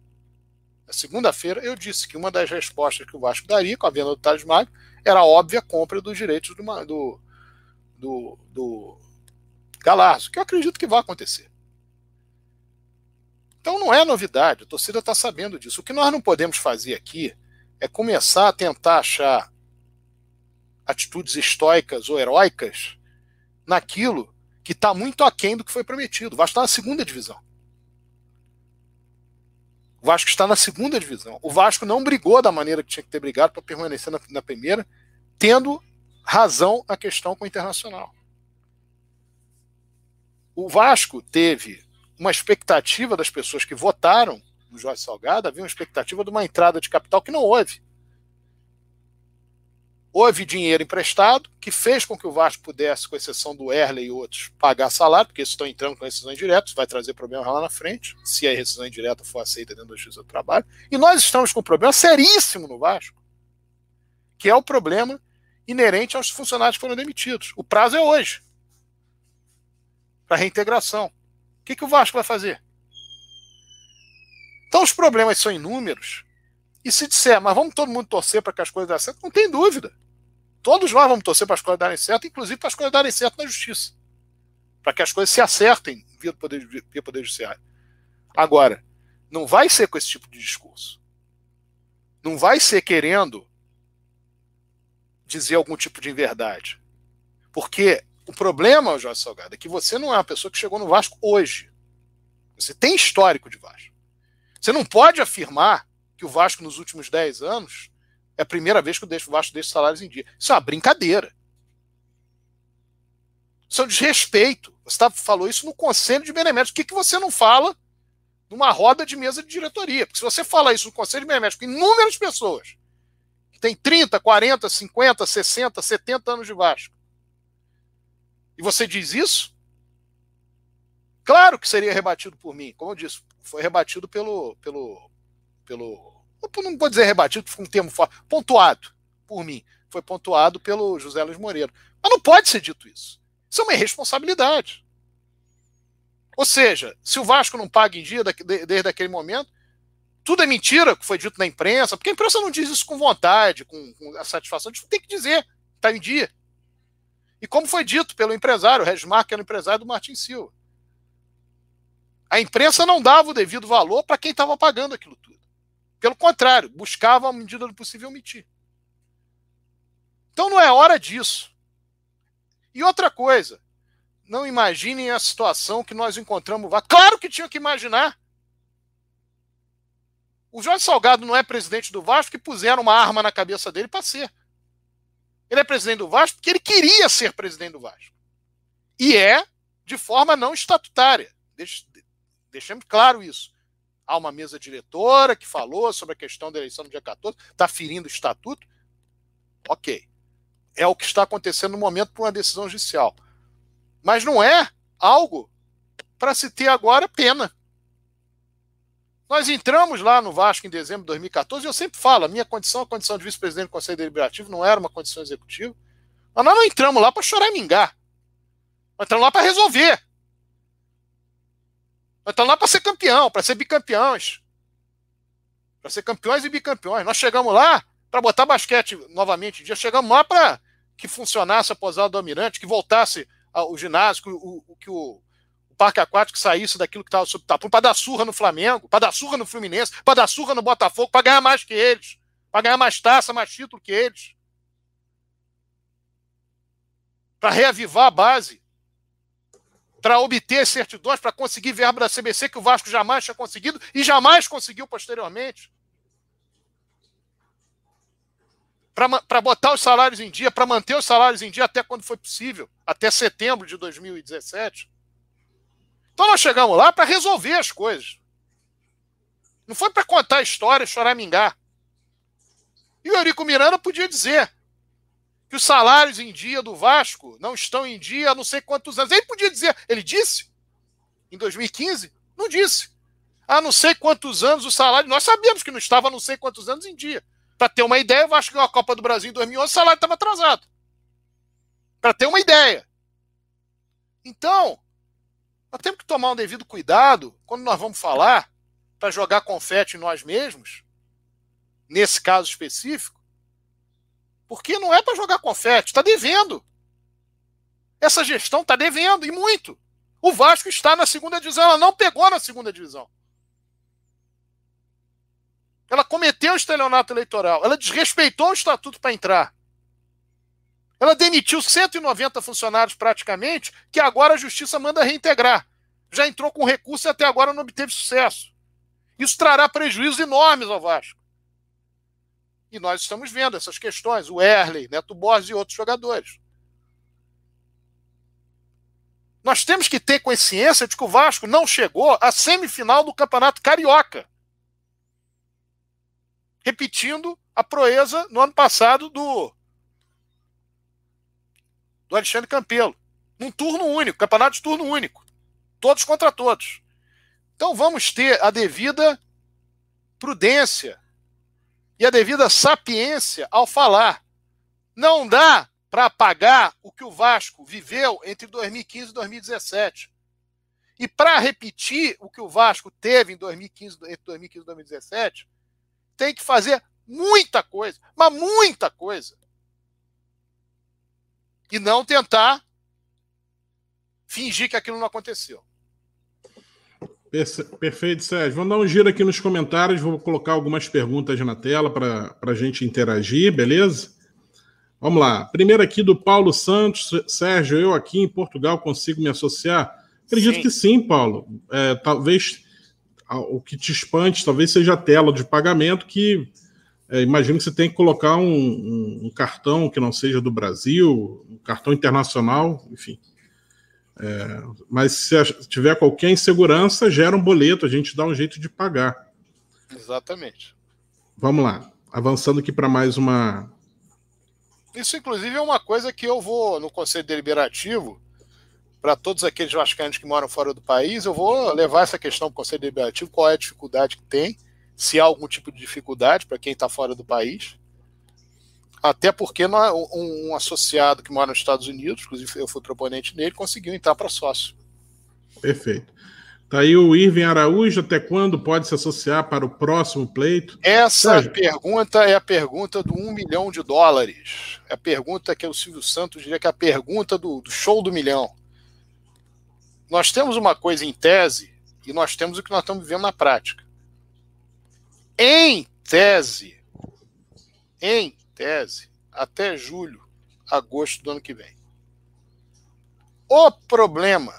na segunda-feira, eu disse que uma das respostas que o Vasco daria com a venda do Thales Magno era a óbvia compra dos direitos do, do, do, do Galarzo, que eu acredito que vai acontecer. Então não é novidade, a torcida está sabendo disso. O que nós não podemos fazer aqui é começar a tentar achar atitudes estoicas ou heróicas naquilo que está muito aquém do que foi prometido. O Vasco está na segunda divisão. O Vasco está na segunda divisão. O Vasco não brigou da maneira que tinha que ter brigado para permanecer na, na primeira, tendo razão na questão com o Internacional. O Vasco teve uma expectativa das pessoas que votaram no Jorge Salgado, havia uma expectativa de uma entrada de capital que não houve houve dinheiro emprestado, que fez com que o Vasco pudesse, com exceção do Erle e outros, pagar salário, porque eles estão entrando com rescisão indireta, vai trazer problema lá na frente, se a rescisão indireta for aceita dentro da Justiça do Trabalho. E nós estamos com um problema seríssimo no Vasco, que é o problema inerente aos funcionários que foram demitidos. O prazo é hoje para reintegração. O que, que o Vasco vai fazer? Então os problemas são inúmeros E se disser, mas vamos todo mundo torcer para que as coisas dêem certo, não tem dúvida. Todos nós vamos torcer para as coisas darem certo, inclusive para as coisas darem certo na justiça. Para que as coisas se acertem via poder, via poder Judiciário. Agora, não vai ser com esse tipo de discurso. Não vai ser querendo dizer algum tipo de verdade. Porque o problema, Jorge Salgado, é que você não é uma pessoa que chegou no Vasco hoje. Você tem histórico de Vasco. Você não pode afirmar que o Vasco nos últimos 10 anos é a primeira vez que o Vasco deixa salários em dia. Isso é uma brincadeira. Isso é um desrespeito. Você tá, falou isso no Conselho de Beneméritos. Por que, que você não fala numa roda de mesa de diretoria? Porque se você fala isso no Conselho de Beneméritos com inúmeras pessoas que têm 30, 40, 50, 60, 70 anos de Vasco, e você diz isso, claro que seria rebatido por mim. Como eu disse, foi rebatido pelo, pelo, pelo não vou dizer rebatido, foi um termo forte, pontuado por mim. Foi pontuado pelo José Luiz Moreira. Mas não pode ser dito isso. Isso é uma irresponsabilidade. Ou seja, se o Vasco não paga em dia desde aquele momento, tudo é mentira que foi dito na imprensa, porque a imprensa não diz isso com vontade, com, com a satisfação, a gente tem que dizer, está em dia. E como foi dito pelo empresário, o Resmar, que era o empresário do Martin Silva. A imprensa não dava o devido valor para quem estava pagando aquilo tudo. Pelo contrário, buscava, à medida do possível, omitir. Então não é hora disso. E outra coisa, não imaginem a situação que nós encontramos. Claro que tinha que imaginar. O Jorge Salgado não é presidente do Vasco que puseram uma arma na cabeça dele para ser. Ele é presidente do Vasco porque ele queria ser presidente do Vasco. E é de forma não estatutária. Deixemos claro isso. Há uma mesa diretora que falou sobre a questão da eleição no dia 14, está ferindo o estatuto. Ok. É o que está acontecendo no momento por uma decisão judicial. Mas não é algo para se ter agora pena. Nós entramos lá no Vasco em dezembro de 2014 e eu sempre falo, a minha condição, a condição de vice-presidente do Conselho Deliberativo, não era uma condição executiva. Mas nós não entramos lá para chorar e mingar. Nós entramos lá para resolver. Nós estamos lá para ser campeão, para ser bicampeões. Para ser campeões e bicampeões. Nós chegamos lá para botar basquete novamente em dia. Chegamos lá para que funcionasse a posada do Almirante, que voltasse o ginásio, que o, que o, o parque aquático saísse daquilo que estava sob tapume, para dar surra no Flamengo, para dar surra no Fluminense, para dar surra no Botafogo, para ganhar mais que eles, para ganhar mais taça, mais título que eles. Para reavivar a base para obter certidões, para conseguir verba da CBC que o Vasco jamais tinha conseguido e jamais conseguiu posteriormente. Para botar os salários em dia, para manter os salários em dia até quando foi possível, até setembro de 2017. Então nós chegamos lá para resolver as coisas. Não foi para contar história, choramingar. E o Eurico Miranda podia dizer: que os salários em dia do Vasco não estão em dia há não sei quantos anos. Ele podia dizer, ele disse em 2015? Não disse. Há não sei quantos anos o salário. Nós sabíamos que não estava há não sei quantos anos em dia. Para ter uma ideia, o Vasco ganhou a Copa do Brasil em 2011, o salário estava atrasado. Para ter uma ideia. Então, nós temos que tomar um devido cuidado quando nós vamos falar para jogar confete em nós mesmos, nesse caso específico, porque não é para jogar confete, está devendo. Essa gestão está devendo, e muito. O Vasco está na segunda divisão, ela não pegou na segunda divisão. Ela cometeu o estelionato eleitoral, ela desrespeitou o estatuto para entrar. Ela demitiu 190 funcionários praticamente, que agora a justiça manda reintegrar. Já entrou com recurso e até agora não obteve sucesso. Isso trará prejuízos enormes ao Vasco. E nós estamos vendo essas questões, o Erley, Neto Borges e outros jogadores. Nós temos que ter consciência de que o Vasco não chegou à semifinal do Campeonato Carioca. Repetindo a proeza no ano passado do, do Alexandre Campelo. Num turno único, campeonato de turno único. Todos contra todos. Então vamos ter a devida prudência e a devida sapiência ao falar. Não dá para apagar o que o Vasco viveu entre 2015 e 2017. E para repetir o que o Vasco teve em 2015, entre 2015 e 2017, tem que fazer muita coisa, mas muita coisa. E não tentar fingir que aquilo não aconteceu. Perfeito, Sérgio. Vamos dar um giro aqui nos comentários, vou colocar algumas perguntas na tela para a gente interagir, beleza? Vamos lá. Primeiro aqui do Paulo Santos. Sérgio, eu aqui em Portugal consigo me associar? Acredito sim. que sim, Paulo. É, talvez o que te espante talvez seja a tela de pagamento que é, imagino que você tem que colocar um, um, um, cartão que não seja do Brasil, um cartão internacional, enfim. É, mas se tiver qualquer insegurança, gera um boleto, a gente dá um jeito de pagar. Exatamente. Vamos lá, avançando aqui para mais uma. Isso, inclusive, é uma coisa que eu vou no Conselho Deliberativo, para todos aqueles vascaínos que moram fora do país, eu vou levar essa questão para o Conselho Deliberativo, qual é a dificuldade que tem, se há algum tipo de dificuldade para quem está fora do país. Até porque um, um, associado que mora nos Estados Unidos, inclusive eu fui proponente nele, conseguiu entrar para sócio. Perfeito. Tá aí o Irving Araújo, até quando pode se associar para o próximo pleito? Essa Sérgio. pergunta é a pergunta do um milhão de dólares. É a pergunta que o Silvio Santos diria que é a pergunta do, do show do milhão. Nós temos uma coisa em tese e nós temos o que nós estamos vivendo na prática. Em tese, em tese até julho, agosto do ano que vem. O problema,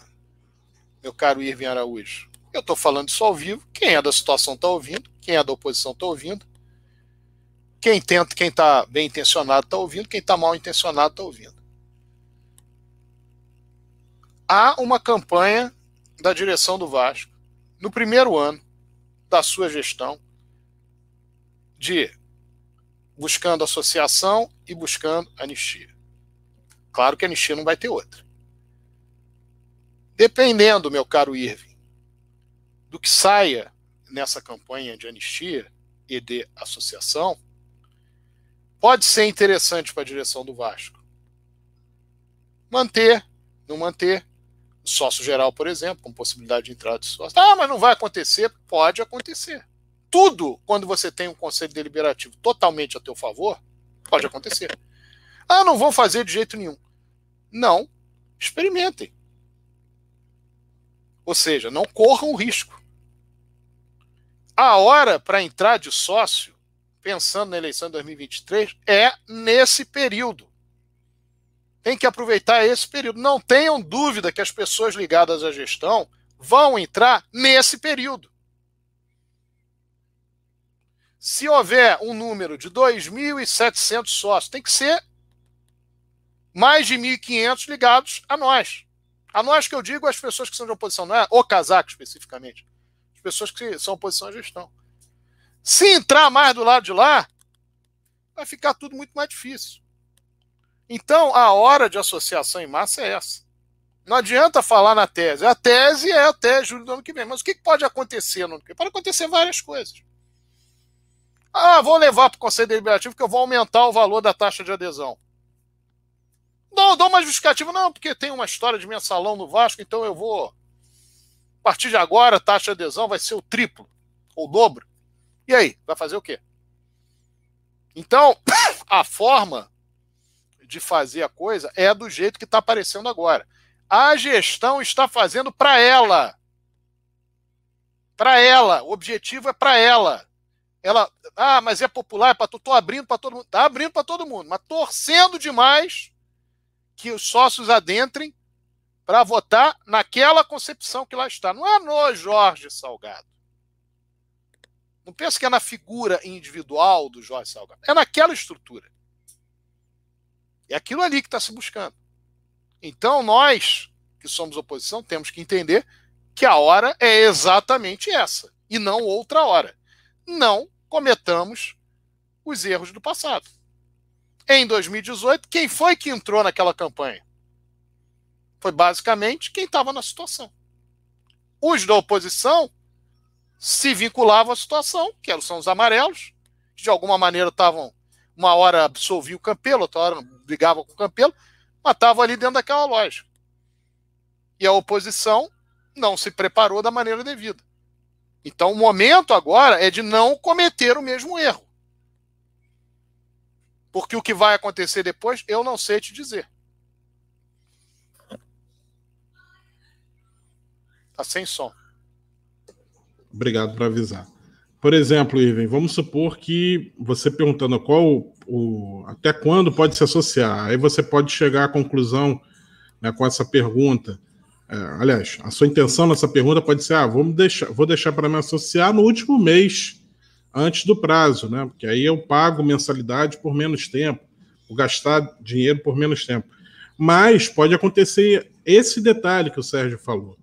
meu caro Irving Araújo, eu estou falando isso ao vivo, quem é da situação está ouvindo, quem é da oposição está ouvindo, quem tenta, quem está bem intencionado está ouvindo, quem está mal intencionado está ouvindo. Há uma campanha da direção do Vasco, no primeiro ano da sua gestão, de buscando associação e buscando anistia. Claro que a anistia não vai ter outra. Dependendo, meu caro Irving, do que saia nessa campanha de anistia e de associação, pode ser interessante para a direção do Vasco. Manter, não manter, o sócio geral, por exemplo, com possibilidade de entrada de sócio. Ah, mas não vai acontecer? Pode acontecer tudo, quando você tem um conselho deliberativo totalmente a teu favor, pode acontecer. Ah, não vou fazer de jeito nenhum. Não, experimentem. Ou seja, não corram o risco. A hora para entrar de sócio, pensando na eleição de 2023, é nesse período. Tem que aproveitar esse período. Não tenham dúvida que as pessoas ligadas à gestão vão entrar nesse período se houver um número de 2.700 sócios, tem que ser mais de 1.500 ligados a nós. A nós que eu digo as pessoas que são de oposição, não é o casaco especificamente. As pessoas que são oposição à gestão. Se entrar mais do lado de lá, vai ficar tudo muito mais difícil. Então, a hora de associação em massa é essa. Não adianta falar na tese. A tese é até julho do ano que vem. Mas o que pode acontecer no ano que vem? Pode acontecer várias coisas. Ah, vou levar para o Conselho Deliberativo que eu vou aumentar o valor da taxa de adesão. Não, dou uma justificativa, não, porque tem uma história de mensalão no Vasco, então eu vou. A partir de agora, a taxa de adesão vai ser o triplo, ou o dobro. E aí, vai fazer o quê? Então, [COUGHS] a forma de fazer a coisa é do jeito que está aparecendo agora. A gestão está fazendo para ela. Para ela. O objetivo é para ela ela, ah, mas é popular, é para tô abrindo para todo mundo, tá abrindo para todo mundo, mas torcendo demais que os sócios adentrem para votar naquela concepção que lá está. Não é no Jorge Salgado. Não pensa que é na figura individual do Jorge Salgado. É naquela estrutura. É aquilo ali que está se buscando. Então, nós, que somos oposição, temos que entender que a hora é exatamente essa e não outra hora. Não cometamos os erros do passado. Em 2018, quem foi que entrou naquela campanha? Foi basicamente quem estava na situação. Os da oposição se vinculavam à situação, que são os amarelos, que de alguma maneira estavam, uma hora absolviam o Campelo, outra hora brigavam com o Campelo, mas estavam ali dentro daquela lógica. E a oposição não se preparou da maneira devida. Então o momento agora é de não cometer o mesmo erro. Porque o que vai acontecer depois, eu não sei te dizer. Tá sem som. Obrigado por avisar. Por exemplo, Ivan, vamos supor que você perguntando qual o, até quando pode se associar, aí você pode chegar à conclusão né, com essa pergunta. É, aliás, a sua intenção nessa pergunta pode ser: ah, vamos deixar, vou deixar para me associar no último mês antes do prazo, né? Porque aí eu pago mensalidade por menos tempo, vou gastar dinheiro por menos tempo. Mas pode acontecer esse detalhe que o Sérgio falou.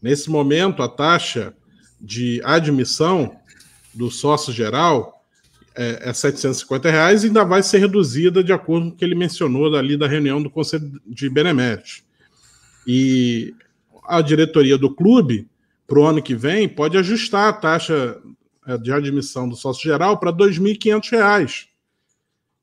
Nesse momento, a taxa de admissão do sócio geral é, é 750 reais e ainda vai ser reduzida de acordo com o que ele mencionou ali da reunião do Conselho de Beneméritos. E a diretoria do clube, para o ano que vem, pode ajustar a taxa é, de admissão do sócio geral para R$ 2.500.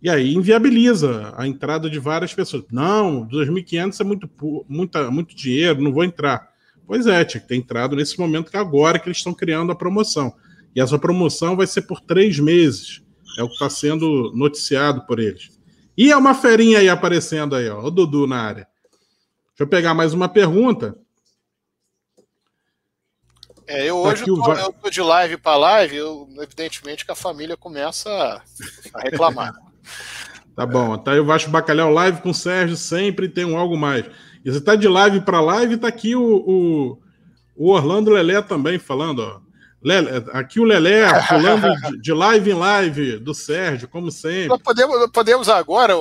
E aí inviabiliza a entrada de várias pessoas. Não, R$ 2.500 é muito, muita, muito dinheiro, não vou entrar. Pois é, tinha que ter entrado nesse momento que é agora que eles estão criando a promoção. E essa promoção vai ser por três meses. É o que está sendo noticiado por eles. E é uma ferinha aí aparecendo aí, ó. O Dudu na área. Deixa eu pegar mais uma pergunta. É, eu tá hoje tá eu, tô, eu tô de live para live, eu, evidentemente que a família começa a [LAUGHS] reclamar. tá bom, tá aí o Vasco Bacalhau live com o Sérgio, sempre tem um algo mais. E você está de live para live, está aqui o, o, o, Orlando Lelé também falando, ó. Lelé, aqui o Lelé falando de, live em live do Sérgio, como sempre. Nós podemos, podemos agora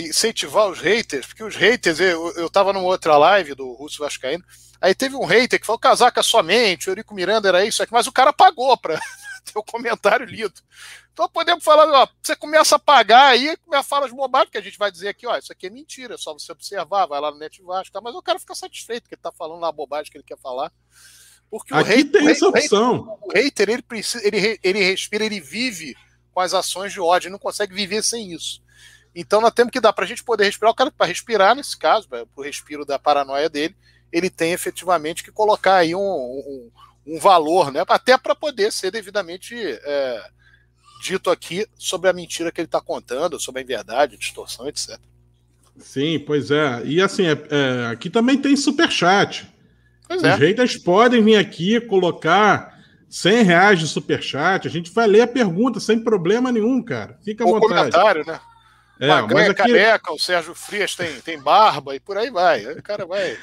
incentivar os haters, porque os haters, eu estava numa outra live do Russo Vascaíno, aí teve um hater que falou casaca somente, o Eurico Miranda era isso mas o cara pagou para [LAUGHS] ter o comentário lido. Então podemos falar, ó, você começa a pagar aí, começa a falar as bobagens, que a gente vai dizer aqui, ó, isso aqui é mentira, é só você observar, vai lá no Net Vasco, tá? mas o cara fica satisfeito que ele tá falando lá a bobagem que ele quer falar. Porque aqui o hater, tem essa opção. O hater, ele, precisa, ele, ele respira, ele vive com as ações de ódio, ele não consegue viver sem isso. Então nós temos que dar para a gente poder respirar. O cara, para respirar, nesse caso, para o respiro da paranoia dele, ele tem efetivamente que colocar aí um, um, um valor, né? Até para poder ser devidamente é, dito aqui sobre a mentira que ele está contando, sobre a inverdade, a distorção, etc. Sim, pois é. E assim, é, é, aqui também tem superchat. Pois Os é. haters podem vir aqui colocar 100 reais de superchat. A gente vai ler a pergunta sem problema nenhum, cara. Fica à vontade. comentário, né? É, Magré, mas aqui... careca, o Sérgio Frias tem, tem barba e por aí vai. o cara vai.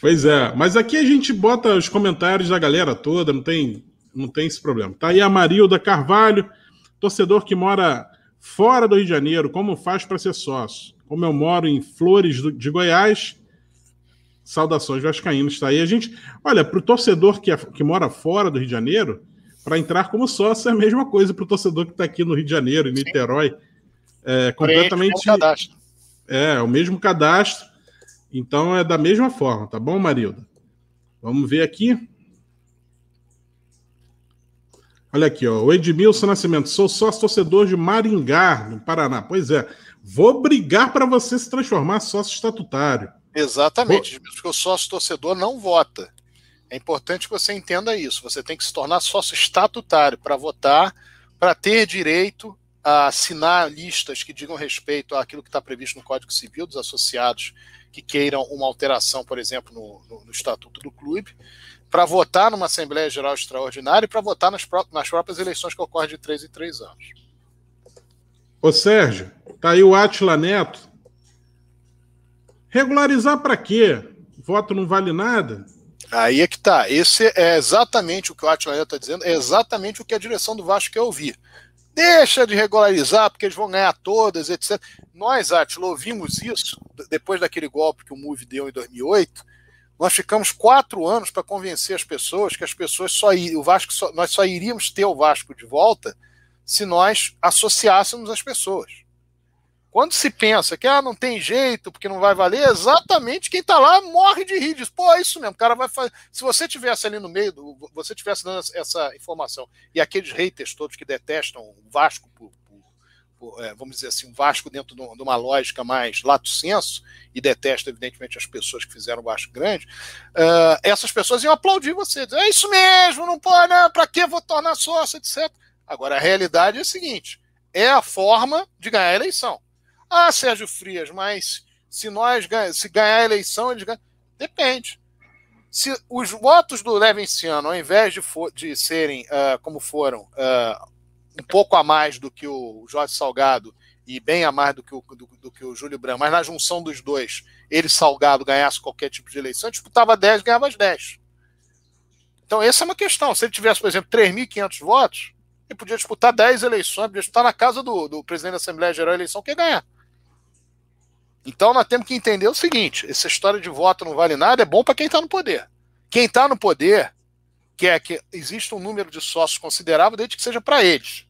Pois é, mas aqui a gente bota os comentários da galera toda, não tem não tem esse problema. Tá aí a Marilda Carvalho, torcedor que mora fora do Rio de Janeiro, como faz para ser sócio? Como eu moro em Flores de Goiás, saudações vascaínos, tá aí. A gente, olha, para o torcedor que, é, que mora fora do Rio de Janeiro, para entrar como sócio é a mesma coisa para o torcedor que está aqui no Rio de Janeiro, em Niterói. É completamente. É o, cadastro. é, o mesmo cadastro. Então é da mesma forma, tá bom, Marilda? Vamos ver aqui. Olha aqui, ó, o Edmilson Nascimento, sou sócio torcedor de Maringá, no Paraná. Pois é, vou brigar para você se transformar sócio estatutário. Exatamente, porque o sócio torcedor não vota. É importante que você entenda isso. Você tem que se tornar sócio estatutário para votar, para ter direito a assinar listas que digam respeito àquilo que está previsto no Código Civil dos associados que queiram uma alteração, por exemplo, no, no, no estatuto do clube para votar numa Assembleia Geral Extraordinária e para votar nas, pró nas, próprias eleições que ocorrem de três em três anos. Ô Sérgio, tá aí o Atila Neto. Regularizar para quê? Voto não vale nada? Aí é que tá. Esse é exatamente o que o Atila está dizendo, é exatamente o que a direção do Vasco quer ouvir. Deixa de regularizar, porque eles vão ganhar todas, etc. Nós, Atila, ouvimos isso depois daquele golpe que o MOVE deu em 2008 nós ficamos quatro anos para convencer as pessoas que as pessoas só o Vasco só, nós só iríamos ter o Vasco de volta se nós associássemos as pessoas. Quando se pensa que ah, não tem jeito, porque não vai valer, exatamente quem está lá morre de rir. Diz, pô, é isso mesmo, o cara vai fazer. Se você tivesse ali no meio, do, você tivesse dando essa informação, e aqueles haters todos que detestam o Vasco por, por, é, vamos dizer assim, o Vasco dentro de uma lógica mais lato senso, e detesta, evidentemente, as pessoas que fizeram o Vasco grande, uh, essas pessoas iam aplaudir você. Dizer, é isso mesmo, não pode, né? para que vou tornar sócio, etc. Agora, a realidade é a seguinte: é a forma de ganhar a eleição. Ah, Sérgio Frias, mas se nós se ganhar a eleição, eles ganham. Depende. Se os votos do Levenciano, ao invés de, for, de serem uh, como foram, uh, um pouco a mais do que o Jorge Salgado e bem a mais do que o, do, do que o Júlio Branco, mas na junção dos dois, ele Salgado ganhasse qualquer tipo de eleição, disputava 10, ganhava as 10. Então, essa é uma questão. Se ele tivesse, por exemplo, 3.500 votos, ele podia disputar 10 eleições, podia disputar na casa do, do presidente da Assembleia Geral a eleição que ganhar. Então nós temos que entender o seguinte: essa história de voto não vale nada é bom para quem está no poder. Quem está no poder quer que exista um número de sócios considerável desde que seja para eles.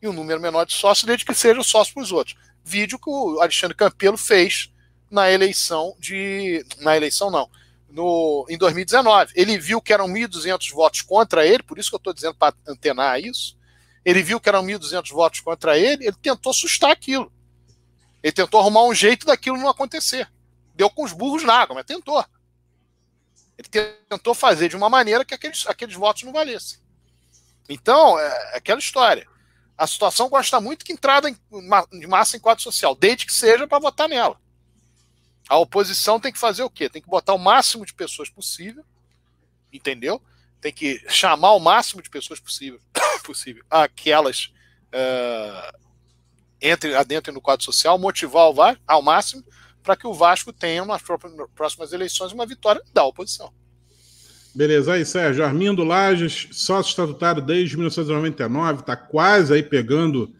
E um número menor de sócios desde que seja sócio para os outros. Vídeo que o Alexandre Campelo fez na eleição de. Na eleição não. No, em 2019. Ele viu que eram 1.200 votos contra ele, por isso que eu estou dizendo para antenar isso. Ele viu que eram 1.200 votos contra ele, ele tentou assustar aquilo. Ele tentou arrumar um jeito daquilo não acontecer. Deu com os burros na água, mas tentou. Ele tentou fazer de uma maneira que aqueles, aqueles votos não valessem. Então, é, é aquela história. A situação gosta muito que entrada de massa em quadro social, desde que seja para votar nela. A oposição tem que fazer o quê? Tem que botar o máximo de pessoas possível, entendeu? Tem que chamar o máximo de pessoas possível, [COUGHS] possível aquelas uh, entre adentro no quadro social, motivar o Vasco ao máximo para que o Vasco tenha nas próximas eleições uma vitória da oposição. Beleza, aí Sérgio, Armindo Lages, sócio estatutário desde 1999, está quase aí pegando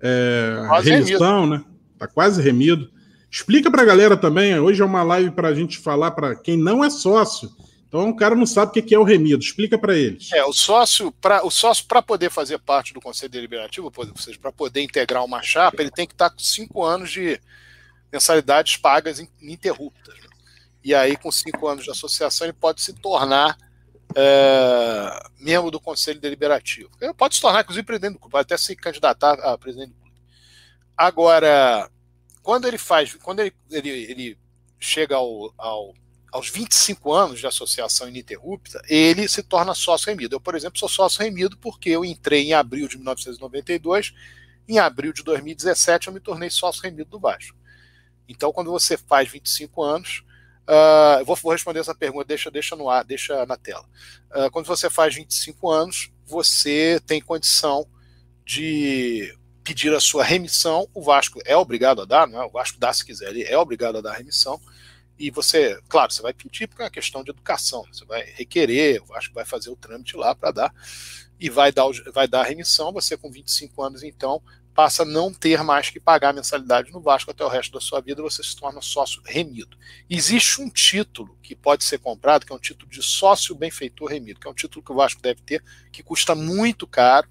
é, quase remissão, remido. né? Está quase remido. Explica para a galera também, hoje é uma live para a gente falar para quem não é sócio, então o cara não sabe o que é o remido. Explica para eles. É, o sócio, para o sócio para poder fazer parte do Conselho Deliberativo, ou seja, para poder integrar uma chapa, ele tem que estar tá com cinco anos de mensalidades pagas ininterruptas. Né? E aí, com cinco anos de associação, ele pode se tornar é, membro do Conselho Deliberativo. Ele pode se tornar, inclusive, presidente do clube, pode até se candidatar a presidente do clube. Agora, quando ele faz, quando ele, ele, ele chega ao, ao aos 25 anos de associação ininterrupta, ele se torna sócio remido. Eu, por exemplo, sou sócio remido porque eu entrei em abril de 1992, em abril de 2017 eu me tornei sócio remido do Vasco. Então, quando você faz 25 anos, uh, eu vou, vou, responder essa pergunta, deixa, deixa no ar, deixa na tela. Uh, quando você faz 25 anos, você tem condição de pedir a sua remissão. O Vasco é obrigado a dar, não é? O Vasco dá se quiser, ele é obrigado a dar a remissão e você, claro, você vai pedir porque é uma questão de educação, você vai requerer, acho que vai fazer o trâmite lá para dar, e vai dar, vai dar a remissão, você com 25 anos, então, passa a não ter mais que pagar a mensalidade no Vasco até o resto da sua vida, você se torna sócio remido. Existe um título que pode ser comprado, que é um título de sócio benfeitor remido, que é um título que o Vasco deve ter, que custa muito caro,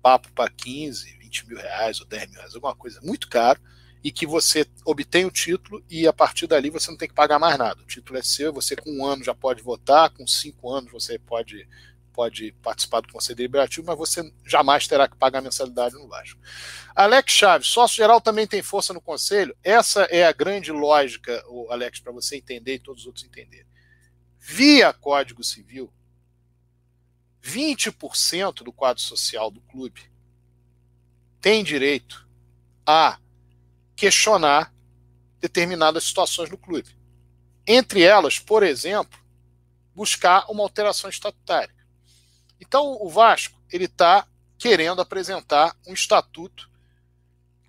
papo para 15, 20 mil reais ou 10 mil reais, alguma coisa muito caro, e que você obtém o título e a partir dali você não tem que pagar mais nada. O título é seu, você com um ano já pode votar, com cinco anos você pode, pode participar do Conselho Deliberativo, mas você jamais terá que pagar mensalidade no Vasco. Alex Chaves, sócio geral também tem força no Conselho? Essa é a grande lógica, Alex, para você entender e todos os outros entenderem. Via Código Civil, 20% do quadro social do clube tem direito a questionar determinadas situações no clube. Entre elas, por exemplo, buscar uma alteração estatutária. Então, o Vasco ele está querendo apresentar um estatuto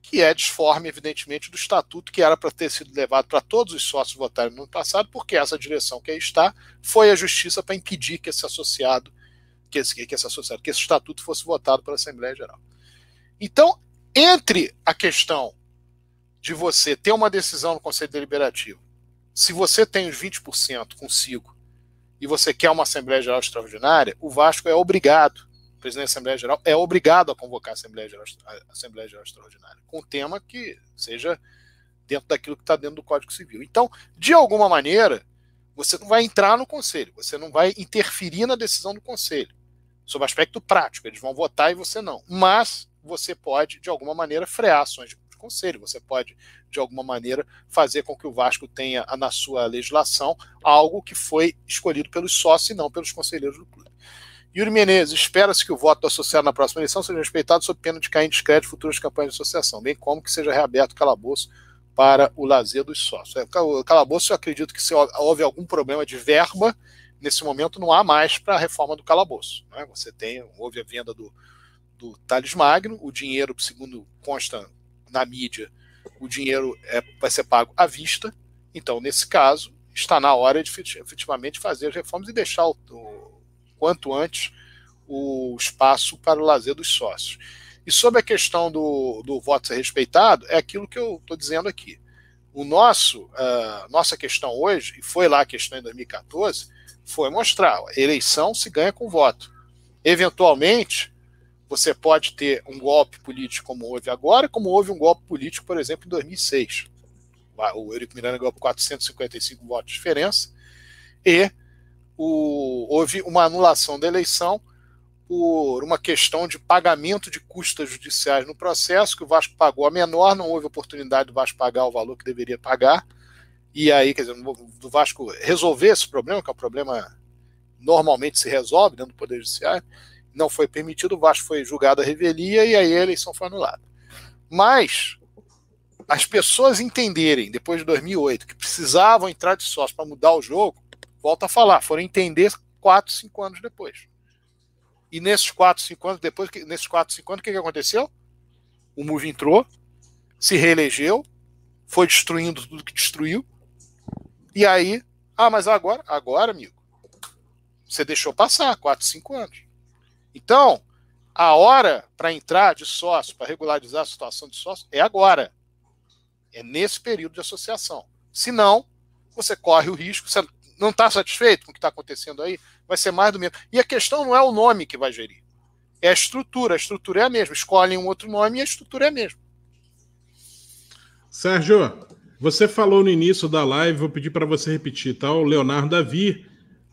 que é disforme, evidentemente, do estatuto que era para ter sido levado para todos os sócios votarem no ano passado, porque essa direção que aí está foi a justiça para impedir que esse associado, que esse, que esse associado, que esse estatuto fosse votado pela Assembleia Geral. Então, entre a questão de você ter uma decisão no Conselho Deliberativo, se você tem os 20% consigo e você quer uma Assembleia Geral Extraordinária, o Vasco é obrigado, o presidente da Assembleia Geral é obrigado a convocar a Assembleia Geral, a Assembleia Geral Extraordinária, com um tema que seja dentro daquilo que está dentro do Código Civil. Então, de alguma maneira, você não vai entrar no Conselho, você não vai interferir na decisão do Conselho, sob aspecto prático, eles vão votar e você não. Mas você pode, de alguma maneira, frear ações de conselho. Você pode, de alguma maneira, fazer com que o Vasco tenha na sua legislação algo que foi escolhido pelos sócios e não pelos conselheiros do clube. Yuri Menezes, espera-se que o voto do associado na próxima eleição seja respeitado sob pena de cair em descrédito futuras campanhas de associação, bem como que seja reaberto o calabouço para o lazer dos sócios. É, o calabouço, eu acredito que se houve algum problema de verba, nesse momento não há mais para a reforma do calabouço. Né? Você tem, houve a venda do, do Magno, o dinheiro, segundo consta na mídia, o dinheiro é, vai ser pago à vista. Então, nesse caso, está na hora de efetivamente fazer as reformas e deixar o, o quanto antes o espaço para o lazer dos sócios. E sobre a questão do, do voto ser respeitado, é aquilo que eu estou dizendo aqui. O nosso, uh, nossa questão hoje, e foi lá a questão em 2014, foi mostrar: eleição se ganha com voto. Eventualmente, você pode ter um golpe político como houve agora, como houve um golpe político, por exemplo, em 2006. O Eurico Miranda ganhou por 455 votos de diferença, e o, houve uma anulação da eleição por uma questão de pagamento de custas judiciais no processo, que o Vasco pagou a menor, não houve oportunidade do Vasco pagar o valor que deveria pagar, e aí, quer dizer, do Vasco resolver esse problema, que é um problema normalmente se resolve dentro do Poder Judiciário, não foi permitido, o Vasco foi julgado a revelia e aí a eleição foi anulada. Mas as pessoas entenderem, depois de 2008, que precisavam entrar de sócio para mudar o jogo, volta a falar, foram entender 4, 5 anos depois. E nesses 4, 5 anos depois, nesses 4, 5 anos, o que, que aconteceu? O MOVE entrou, se reelegeu, foi destruindo tudo que destruiu. E aí, ah, mas agora, agora, amigo, você deixou passar 4, 5 anos. Então, a hora para entrar de sócio, para regularizar a situação de sócio, é agora. É nesse período de associação. Se não, você corre o risco, você não está satisfeito com o que está acontecendo aí, vai ser mais do mesmo. E a questão não é o nome que vai gerir, é a estrutura. A estrutura é a mesma. Escolhem um outro nome e a estrutura é a mesma. Sérgio, você falou no início da live, vou pedir para você repetir, tá? O Leonardo Davi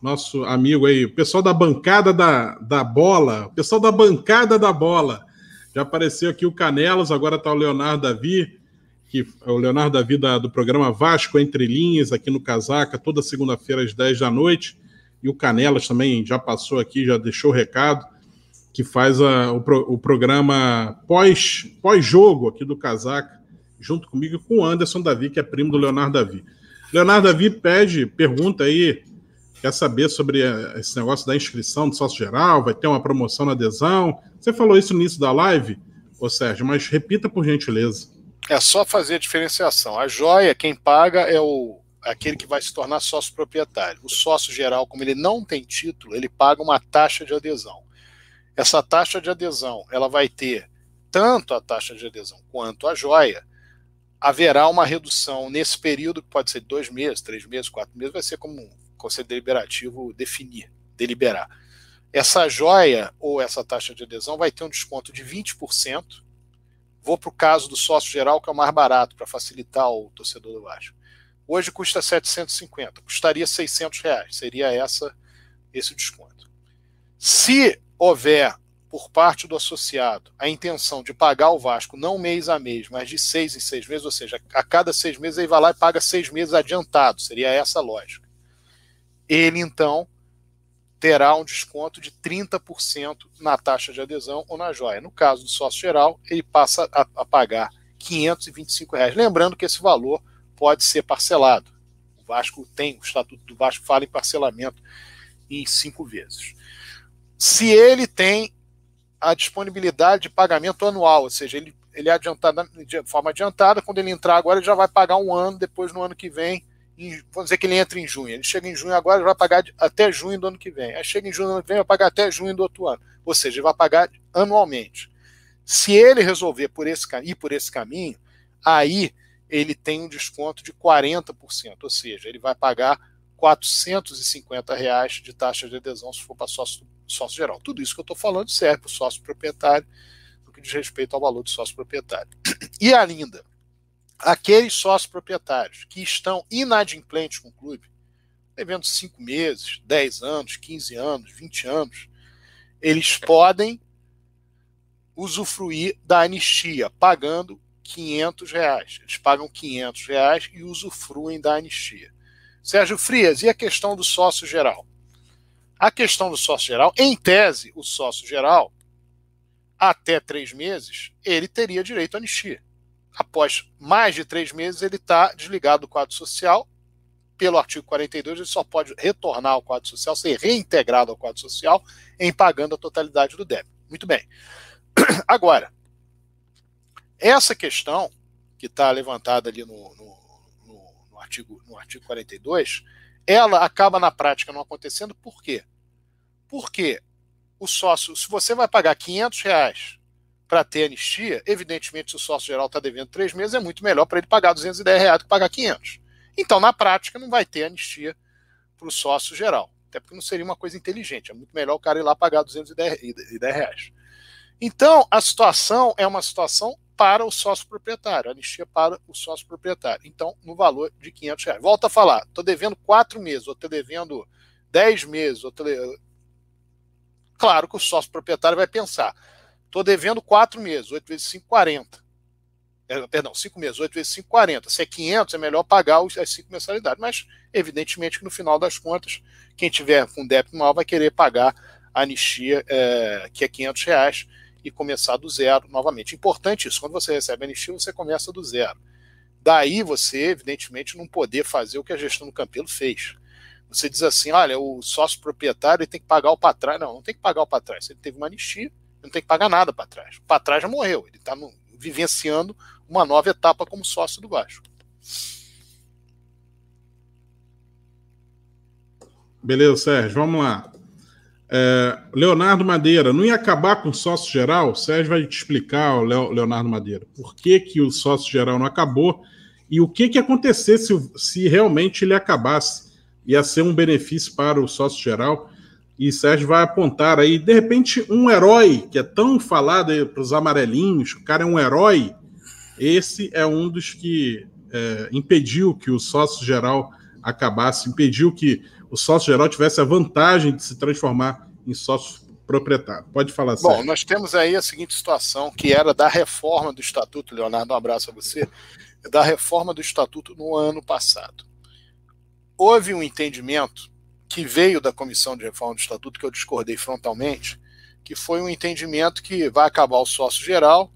nosso amigo aí, o pessoal da bancada da, da bola, o pessoal da bancada da bola. Já apareceu aqui o Canelos, agora está o Leonardo Davi, que é o Leonardo Davi da, do programa Vasco Entre Linhas, aqui no Casaca, toda segunda-feira às 10 da noite. E o Canelas também já passou aqui, já deixou o recado, que faz a, o, pro, o programa pós-jogo pós aqui do Casaca, junto comigo com o Anderson Davi, que é primo do Leonardo Davi. Leonardo Davi pede, pergunta aí quer saber sobre eh, esse negócio da inscrição do sócio geral, vai ter uma promoção na adesão. Você falou isso no início da live, ô Sérgio, mas repita por gentileza. É só fazer a diferenciação. A joia, quem paga é o aquele que vai se tornar sócio proprietário. O sócio geral, como ele não tem título, ele paga uma taxa de adesão. Essa taxa de adesão, ela vai ter tanto a taxa de adesão quanto a joia. Haverá uma redução nesse período, que pode ser dois meses, três meses, quatro meses, vai ser como Conselho Deliberativo definir, deliberar. Essa joia ou essa taxa de adesão vai ter um desconto de 20%. Vou para o caso do sócio geral, que é o mais barato, para facilitar o torcedor do Vasco. Hoje custa 750, custaria 600 reais, seria essa esse desconto. Se houver por parte do associado a intenção de pagar o Vasco não mês a mês, mas de seis em seis meses, ou seja, a cada seis meses ele vai lá e paga seis meses adiantado, seria essa a lógica ele então terá um desconto de 30% na taxa de adesão ou na joia. No caso do sócio geral, ele passa a, a pagar 525 reais. Lembrando que esse valor pode ser parcelado. O Vasco tem, o Estatuto do Vasco fala em parcelamento em cinco vezes. Se ele tem a disponibilidade de pagamento anual, ou seja, ele, ele é adiantado de forma adiantada, quando ele entrar agora, ele já vai pagar um ano, depois no ano que vem em, vamos dizer que ele entra em junho, ele chega em junho agora, ele vai pagar até junho do ano que vem. Aí chega em junho do ano que vem, vai pagar até junho do outro ano. Ou seja, ele vai pagar anualmente. Se ele resolver por esse, ir por esse caminho, aí ele tem um desconto de 40%, ou seja, ele vai pagar 450 reais de taxa de adesão se for para sócio, sócio geral. Tudo isso que eu estou falando serve para o sócio proprietário, no que diz respeito ao valor do sócio proprietário. E ainda, aqueles sócios proprietários que estão inadimplentes com o clube, devendo 5 meses, 10 anos, 15 anos, 20 anos, eles podem usufruir da anistia, pagando 500 reais. Eles pagam 500 reais e usufruem da anistia. Sérgio Frias, e a questão do sócio geral? A questão do sócio geral, em tese, o sócio geral, até três meses, ele teria direito à anistia. Após mais de três meses, ele está desligado do quadro social. Pelo artigo 42, ele só pode retornar ao quadro social, ser reintegrado ao quadro social, em pagando a totalidade do débito. Muito bem. [CLEARS THROAT] Agora, essa questão que está levantada ali no, no, no, no, artigo, no artigo 42, ela acaba na prática não acontecendo por quê? Porque o sócio, se você vai pagar 500 reais para ter anistia, evidentemente, se o sócio geral está devendo três meses, é muito melhor para ele pagar 210 reais do que pagar 500. Então, na prática, não vai ter anistia para o sócio geral. Até porque não seria uma coisa inteligente. É muito melhor o cara ir lá pagar 210 reais. Então, a situação é uma situação para o sócio proprietário, anistia para o sócio proprietário. Então, no valor de 500 reais. Volto a falar, estou devendo quatro meses, ou estou devendo 10 meses, ou tô... claro que o sócio proprietário vai pensar, estou devendo quatro meses, 8 vezes 5, 40. É, perdão, 5 meses, 8 vezes 5, 40. Se é 500, é melhor pagar as 5 mensalidades. Mas, evidentemente, que no final das contas, quem tiver com débito maior vai querer pagar a anistia, é, que é 500 reais, e começar do zero novamente. Importante isso, quando você recebe a anistia, você começa do zero. Daí você, evidentemente, não poder fazer o que a gestão do Campelo fez. Você diz assim: olha, o sócio proprietário tem que pagar o para trás. Não, não tem que pagar o para trás. Ele teve uma anistia, não tem que pagar nada para trás. Para trás já morreu. Ele está vivenciando uma nova etapa como sócio do Vasco. Beleza, Sérgio, vamos lá. É, Leonardo Madeira, não ia acabar com o sócio geral? O Sérgio vai te explicar, Leonardo Madeira, por que, que o sócio geral não acabou e o que, que ia acontecer se, se realmente ele acabasse. Ia ser um benefício para o sócio geral. E Sérgio vai apontar aí, de repente, um herói que é tão falado para os amarelinhos, o cara é um herói. Esse é um dos que é, impediu que o sócio geral acabasse, impediu que o sócio geral tivesse a vantagem de se transformar em sócio proprietário. Pode falar, Bom, nós temos aí a seguinte situação, que era da reforma do Estatuto, Leonardo, um abraço a você, da reforma do Estatuto no ano passado. Houve um entendimento que veio da Comissão de Reforma do Estatuto, que eu discordei frontalmente, que foi um entendimento que vai acabar o sócio geral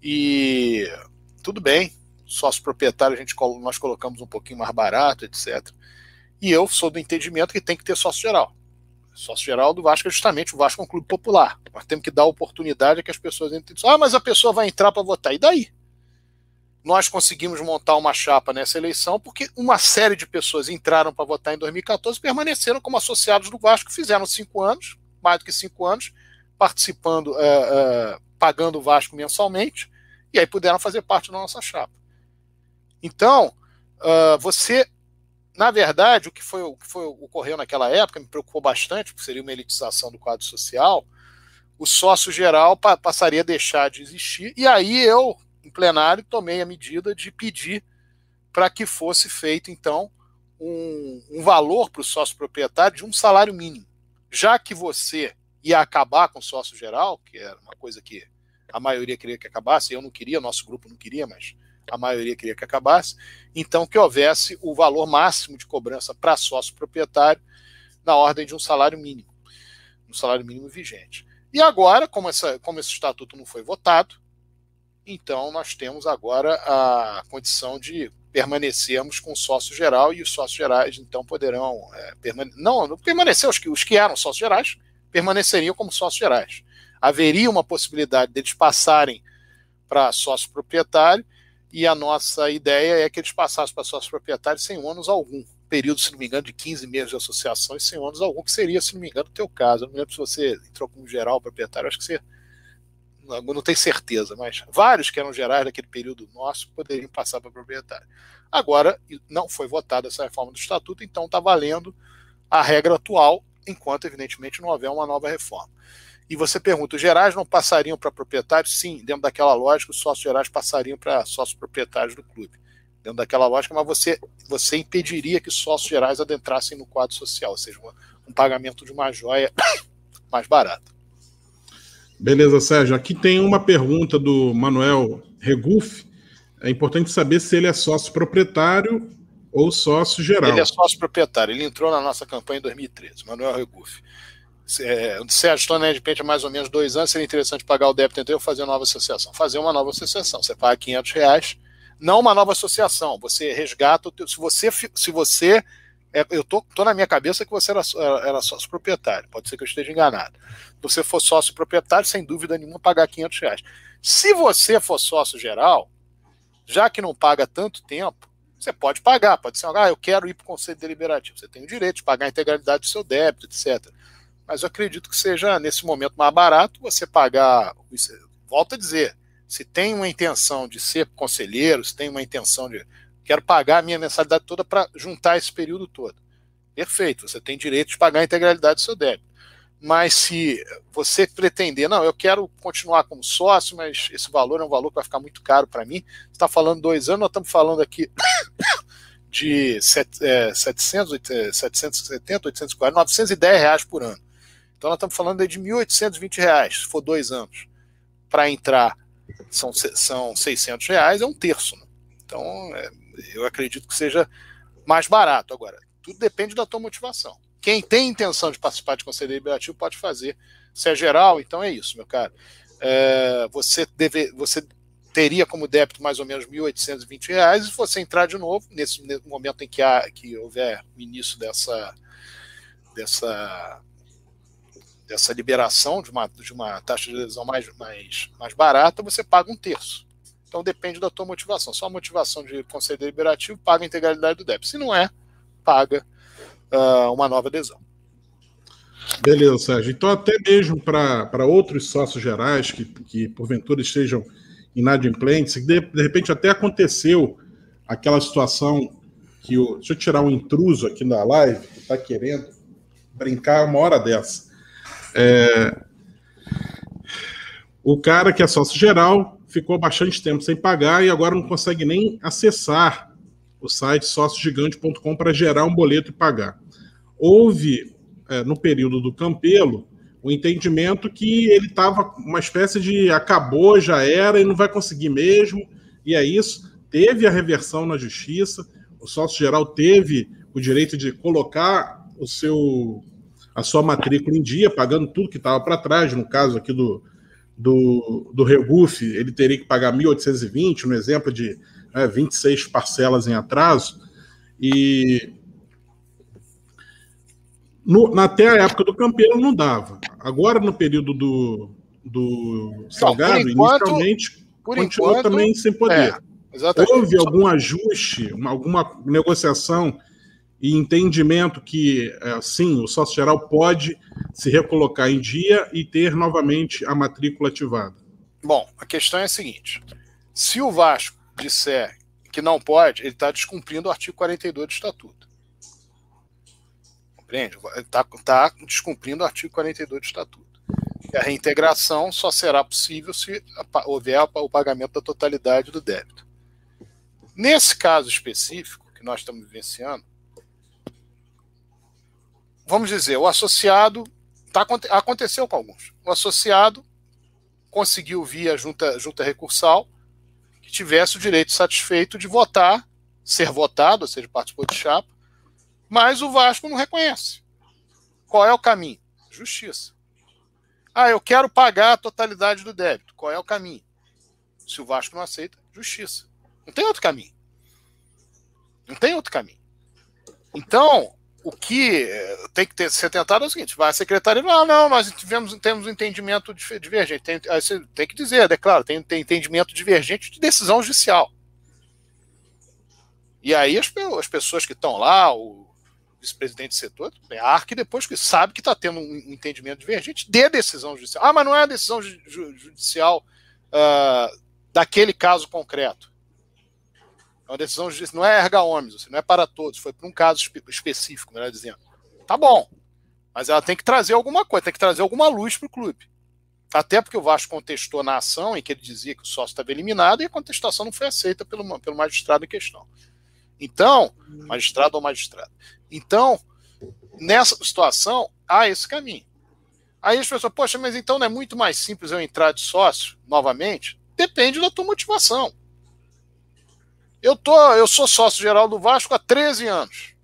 e tudo bem, sócio proprietário a gente, nós colocamos um pouquinho mais barato, etc. E eu sou do entendimento que tem que ter sócio geral. Sócio geral do Vasco é justamente o Vasco é um clube popular. Nós temos que dar oportunidade a que as pessoas entrem. Ah, mas a pessoa vai entrar para votar. E daí? Nós conseguimos montar uma chapa nessa eleição porque uma série de pessoas entraram para votar em 2014 e permaneceram como associados do Vasco, fizeram cinco anos, mais do que cinco anos, participando, é, é, pagando o Vasco mensalmente, e aí puderam fazer parte da nossa chapa. Então, uh, você na verdade, o que foi o que foi, ocorreu naquela época me preocupou bastante, porque seria uma elitização do quadro social. O sócio geral pa passaria a deixar de existir, e aí eu, em plenário, tomei a medida de pedir para que fosse feito, então, um, um valor para o sócio proprietário de um salário mínimo. Já que você ia acabar com o sócio geral, que era uma coisa que a maioria queria que acabasse, eu não queria, nosso grupo não queria, mas a maioria queria que acabasse, então que houvesse o valor máximo de cobrança para sócio proprietário na ordem de um salário mínimo, um salário mínimo vigente. E agora, como, essa, como esse estatuto não foi votado, então nós temos agora a condição de permanecermos com o sócio geral e os sócios gerais então poderão é, não, não permanecer os que, os que eram sócios gerais permaneceriam como sócios gerais. Haveria uma possibilidade deles passarem para sócio proprietário e a nossa ideia é que eles passassem para sócios proprietários sem ônus algum. Período, se não me engano, de 15 meses de associação e sem ônus algum, que seria, se não me engano, o teu caso. Eu não lembro se você entrou como geral proprietário, acho que você. Não, tenho certeza, mas vários que eram gerais daquele período nosso poderiam passar para proprietário. Agora, não foi votada essa reforma do estatuto, então está valendo a regra atual, enquanto, evidentemente, não houver uma nova reforma. E você pergunta, os gerais não passariam para proprietários? Sim, dentro daquela lógica, os sócios gerais passariam para sócios proprietários do clube. Dentro daquela lógica, mas você, você impediria que sócios gerais adentrassem no quadro social, ou seja, um, um pagamento de uma joia [COUGHS] mais barata. Beleza, Sérgio. Aqui tem uma pergunta do Manuel Regufe. É importante saber se ele é sócio proprietário ou sócio geral. Ele é sócio proprietário. Ele entrou na nossa campanha em 2013, Manuel Regufe. É, Sérgio, estou na Edpente há mais ou menos dois anos, seria interessante pagar o débito entre eu fazer uma nova associação. Fazer uma nova associação. Você paga 500 reais, não uma nova associação. Você resgata o teu, se você se você eu tô, tô na minha cabeça que você era, era sócio proprietário. Pode ser que eu esteja enganado. Se você for sócio proprietário, sem dúvida nenhuma, pagar 500 reais. Se você for sócio geral, já que não paga tanto tempo, você pode pagar. Pode ser, ah, eu quero ir para o conselho deliberativo. Você tem o direito de pagar a integralidade do seu débito, etc. Mas eu acredito que seja, nesse momento, mais barato você pagar. Volto a dizer, se tem uma intenção de ser conselheiro, se tem uma intenção de quero pagar a minha mensalidade toda para juntar esse período todo. Perfeito, você tem direito de pagar a integralidade do seu débito. Mas se você pretender, não, eu quero continuar como sócio, mas esse valor é um valor que vai ficar muito caro para mim. Você está falando dois anos, nós estamos falando aqui [COUGHS] de 700, 770, 840, 910 reais por ano. Então nós estamos falando de 1.820 reais, se for dois anos. Para entrar são, são 600 reais, é um terço. Né? Então é, eu acredito que seja mais barato. Agora, tudo depende da tua motivação. Quem tem intenção de participar de conselho deliberativo pode fazer. Se é geral, então é isso, meu caro. É, você, deve, você teria como débito mais ou menos R$ 1.820, e se você entrar de novo, nesse, momento em que, há, que houver o início dessa, dessa, dessa liberação de uma, de uma taxa de adesão mais, mais, mais barata, você paga um terço. Então depende da tua motivação. Só a motivação de conselho deliberativo paga a integralidade do débito. Se não é, paga uh, uma nova adesão. Beleza, Sérgio. Então, até mesmo para outros sócios gerais que, que porventura estejam inadimplentes, de, de repente até aconteceu aquela situação que o. Deixa eu tirar um intruso aqui na live que está querendo brincar uma hora dessa. É, o cara que é sócio geral ficou bastante tempo sem pagar e agora não consegue nem acessar o site sóciogigante.com para gerar um boleto e pagar. Houve, é, no período do Campelo, o entendimento que ele estava uma espécie de acabou, já era e não vai conseguir mesmo, e é isso. Teve a reversão na justiça, o sócio geral teve o direito de colocar o seu a sua matrícula em dia, pagando tudo que estava para trás, no caso aqui do, do, do Reguf, ele teria que pagar 1.820, no exemplo de né, 26 parcelas em atraso, e no, até a época do Campeiro não dava. Agora, no período do, do Salgado, não, enquanto, inicialmente, continua enquanto, também sem poder. É, Houve algum ajuste, uma, alguma negociação e entendimento que, é, sim, o sócio geral pode se recolocar em dia e ter novamente a matrícula ativada? Bom, a questão é a seguinte: se o Vasco disser que não pode, ele está descumprindo o artigo 42 do Estatuto. Compreende? Está tá descumprindo o artigo 42 do Estatuto. E a reintegração só será possível se houver o pagamento da totalidade do débito. Nesse caso específico que nós estamos vivenciando, vamos dizer, o associado tá, aconteceu com alguns. O associado conseguiu via junta, junta recursal que tivesse o direito satisfeito de votar, ser votado, ou seja, participou de chapa, mas o Vasco não reconhece. Qual é o caminho? Justiça. Ah, eu quero pagar a totalidade do débito. Qual é o caminho? Se o Vasco não aceita, justiça. Não tem outro caminho. Não tem outro caminho. Então, o que eh, tem que ter, ser tentado é o seguinte: vai a secretaria, não, não, nós tivemos, temos um entendimento divergente. Tem, tem que dizer, é claro, tem, tem entendimento divergente de decisão judicial. E aí as, as pessoas que estão lá, o vice-presidente do setor, é a depois que sabe que está tendo um entendimento divergente, dê decisão judicial. Ah, mas não é a decisão judicial uh, daquele caso concreto. É uma decisão de não é erga omnes, não é para todos, foi para um caso específico, melhor dizendo. Tá bom, mas ela tem que trazer alguma coisa, tem que trazer alguma luz para o clube. Até porque o Vasco contestou na ação em que ele dizia que o sócio estava eliminado e a contestação não foi aceita pelo, pelo magistrado em questão. Então, magistrado ou magistrado. Então, nessa situação, há esse caminho. Aí as pessoas, poxa, mas então não é muito mais simples eu entrar de sócio novamente? Depende da tua motivação. Eu, tô, eu sou sócio geral do Vasco há 13 anos.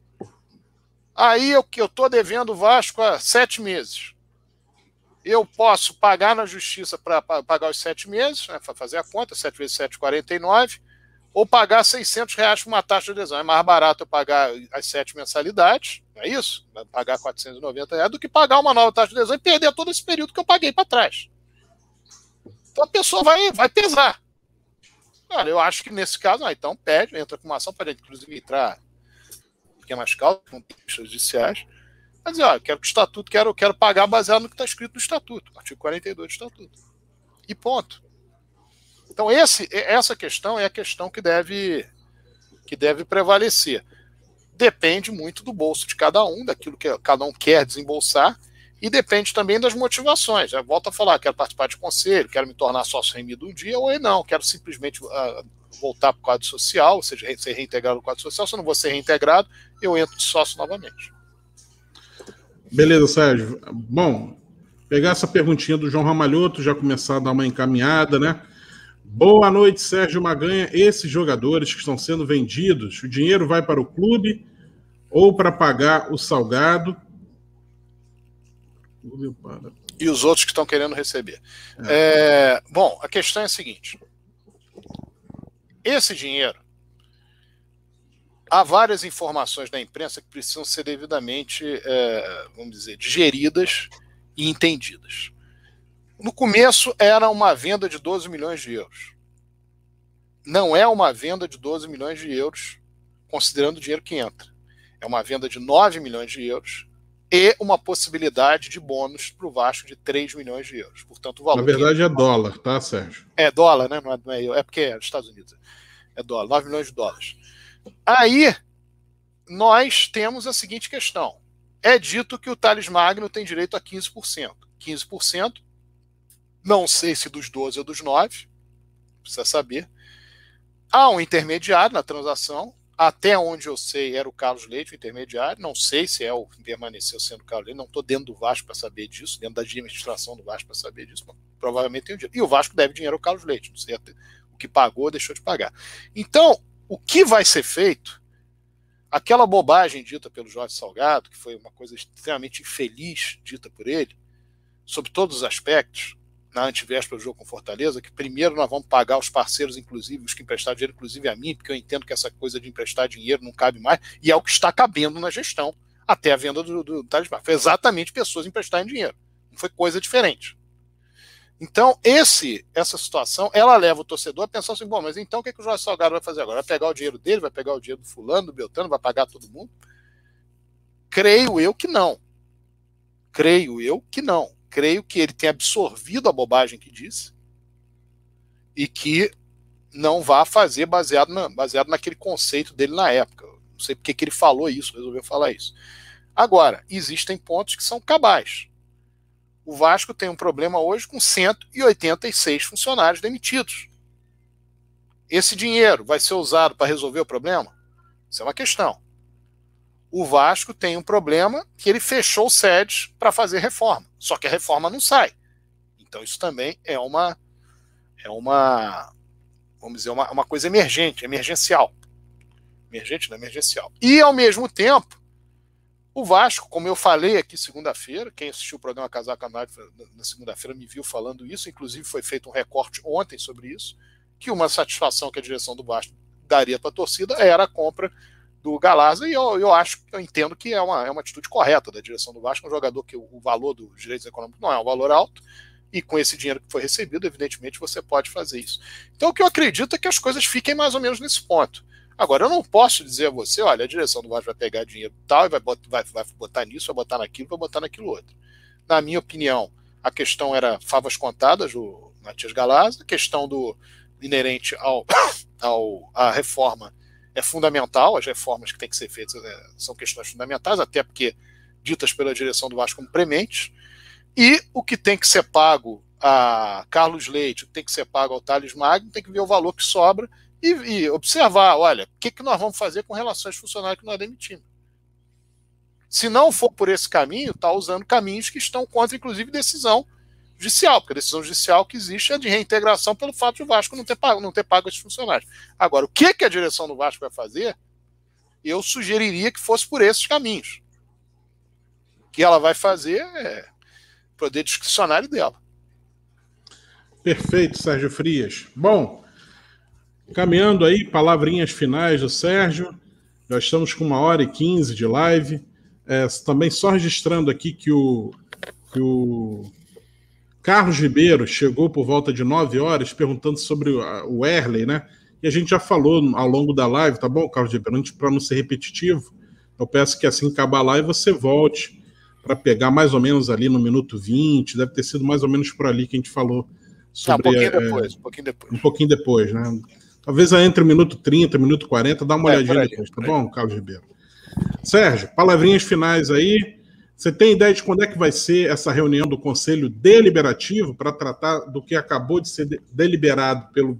Aí eu eu estou devendo o Vasco há sete meses. Eu posso pagar na justiça para pagar os sete meses, né, fazer a conta, 7 vezes 7, 49, ou pagar 600 reais por uma taxa de adesão. É mais barato eu pagar as sete mensalidades, não é isso? Pagar 490 reais, do que pagar uma nova taxa de adesão e perder todo esse período que eu paguei para trás. Então a pessoa vai, vai pesar. Olha, eu acho que nesse caso, ah, então pede, entra com uma ação, pode inclusive entrar pequenas causas, com pistas judiciais, mas dizer, olha, quero que o estatuto, quero, quero pagar baseado no que está escrito no estatuto, artigo 42 do estatuto. E ponto. Então, esse, essa questão é a questão que deve, que deve prevalecer. Depende muito do bolso de cada um, daquilo que cada um quer desembolsar, e depende também das motivações. Eu volto a falar, quero participar de conselho, quero me tornar sócio remido um dia, ou não, quero simplesmente uh, voltar para o quadro social, ou seja, ser reintegrado no quadro social. Se eu não vou ser reintegrado, eu entro de sócio novamente. Beleza, Sérgio. Bom, pegar essa perguntinha do João Ramalhoto, já começar a dar uma encaminhada, né? Boa noite, Sérgio Maganha. Esses jogadores que estão sendo vendidos, o dinheiro vai para o clube ou para pagar o salgado? E os outros que estão querendo receber. É. É, bom, a questão é a seguinte: esse dinheiro, há várias informações da imprensa que precisam ser devidamente, é, vamos dizer, digeridas e entendidas. No começo era uma venda de 12 milhões de euros. Não é uma venda de 12 milhões de euros, considerando o dinheiro que entra. É uma venda de 9 milhões de euros e uma possibilidade de bônus para o Vasco de 3 milhões de euros. Portanto, o valor. Na verdade, que... é dólar, tá, Sérgio? É dólar, né? Não é, não é, é porque é dos Estados Unidos. É dólar, 9 milhões de dólares. Aí, nós temos a seguinte questão. É dito que o Thales Magno tem direito a 15%. 15%, não sei se dos 12 ou dos 9, precisa saber. Há um intermediário na transação, até onde eu sei, era o Carlos Leite, o intermediário. Não sei se é o permaneceu sendo o Carlos Leite. Não estou dentro do Vasco para saber disso, dentro da administração do Vasco para saber disso. Mas provavelmente tem o dinheiro. E o Vasco deve dinheiro ao Carlos Leite. Não sei o que pagou, deixou de pagar. Então, o que vai ser feito? Aquela bobagem dita pelo Jorge Salgado, que foi uma coisa extremamente infeliz dita por ele, sobre todos os aspectos, na antivéspera do jogo com Fortaleza, que primeiro nós vamos pagar os parceiros, inclusive, os que emprestaram dinheiro, inclusive a mim, porque eu entendo que essa coisa de emprestar dinheiro não cabe mais, e é o que está cabendo na gestão, até a venda do, do, do Talismã. Foi exatamente pessoas emprestarem dinheiro. Não foi coisa diferente. Então, esse, essa situação, ela leva o torcedor a pensar assim, bom, mas então o que, que o Jorge Salgado vai fazer agora? Vai pegar o dinheiro dele, vai pegar o dinheiro do fulano, do Beltrano, vai pagar todo mundo? Creio eu que não. Creio eu que não creio que ele tem absorvido a bobagem que disse e que não vá fazer baseado, na, baseado naquele conceito dele na época. Não sei porque que ele falou isso, resolveu falar isso. Agora, existem pontos que são cabais. O Vasco tem um problema hoje com 186 funcionários demitidos. Esse dinheiro vai ser usado para resolver o problema? Isso é uma questão. O Vasco tem um problema que ele fechou sedes para fazer reforma. Só que a reforma não sai. Então isso também é uma é uma vamos dizer uma, uma coisa emergente, emergencial. Emergente, não emergencial. E ao mesmo tempo, o Vasco, como eu falei aqui segunda-feira, quem assistiu o programa Casaca na segunda-feira me viu falando isso, inclusive foi feito um recorte ontem sobre isso, que uma satisfação que a direção do Vasco daria para a torcida era a compra do Galazzi, e eu, eu acho, eu entendo que é uma, é uma atitude correta da direção do Vasco, um jogador que o, o valor dos direitos econômicos não é um valor alto, e com esse dinheiro que foi recebido, evidentemente você pode fazer isso. Então o que eu acredito é que as coisas fiquem mais ou menos nesse ponto. Agora, eu não posso dizer a você, olha, a direção do Vasco vai pegar dinheiro tal e vai vai, vai botar nisso, vai botar naquilo, vai botar naquilo outro. Na minha opinião, a questão era favas contadas, o Matias Galazzi, a questão do inerente ao, [COUGHS] ao à reforma é fundamental, as reformas que têm que ser feitas é, são questões fundamentais, até porque ditas pela direção do Vasco como prementes, e o que tem que ser pago a Carlos Leite, o que tem que ser pago ao Thales Magno, tem que ver o valor que sobra e, e observar, olha, o que, que nós vamos fazer com relação aos funcionários que nós demitimos. Se não for por esse caminho, está usando caminhos que estão contra, inclusive, decisão judicial, porque a decisão judicial que existe é de reintegração pelo fato de o Vasco não ter pago, não ter pago esses funcionários. Agora, o que, que a direção do Vasco vai fazer? Eu sugeriria que fosse por esses caminhos. O que ela vai fazer é poder discricionário dela. Perfeito, Sérgio Frias. Bom, caminhando aí, palavrinhas finais do Sérgio. Já estamos com uma hora e quinze de live. É, também só registrando aqui que o, que o Carlos Ribeiro chegou por volta de 9 horas perguntando sobre o Erley, né? E a gente já falou ao longo da live, tá bom, Carlos Ribeiro? Para não ser repetitivo, eu peço que assim acabar a live você volte para pegar mais ou menos ali no minuto 20, deve ter sido mais ou menos por ali que a gente falou sobre. Não, um pouquinho é, depois, um pouquinho depois. Um pouquinho depois, né? Talvez entre o minuto 30 e minuto 40, dá uma é, olhadinha aí, depois, tá bom, Carlos Ribeiro? Sérgio, palavrinhas finais aí você tem ideia de quando é que vai ser essa reunião do Conselho Deliberativo para tratar do que acabou de ser deliberado pelo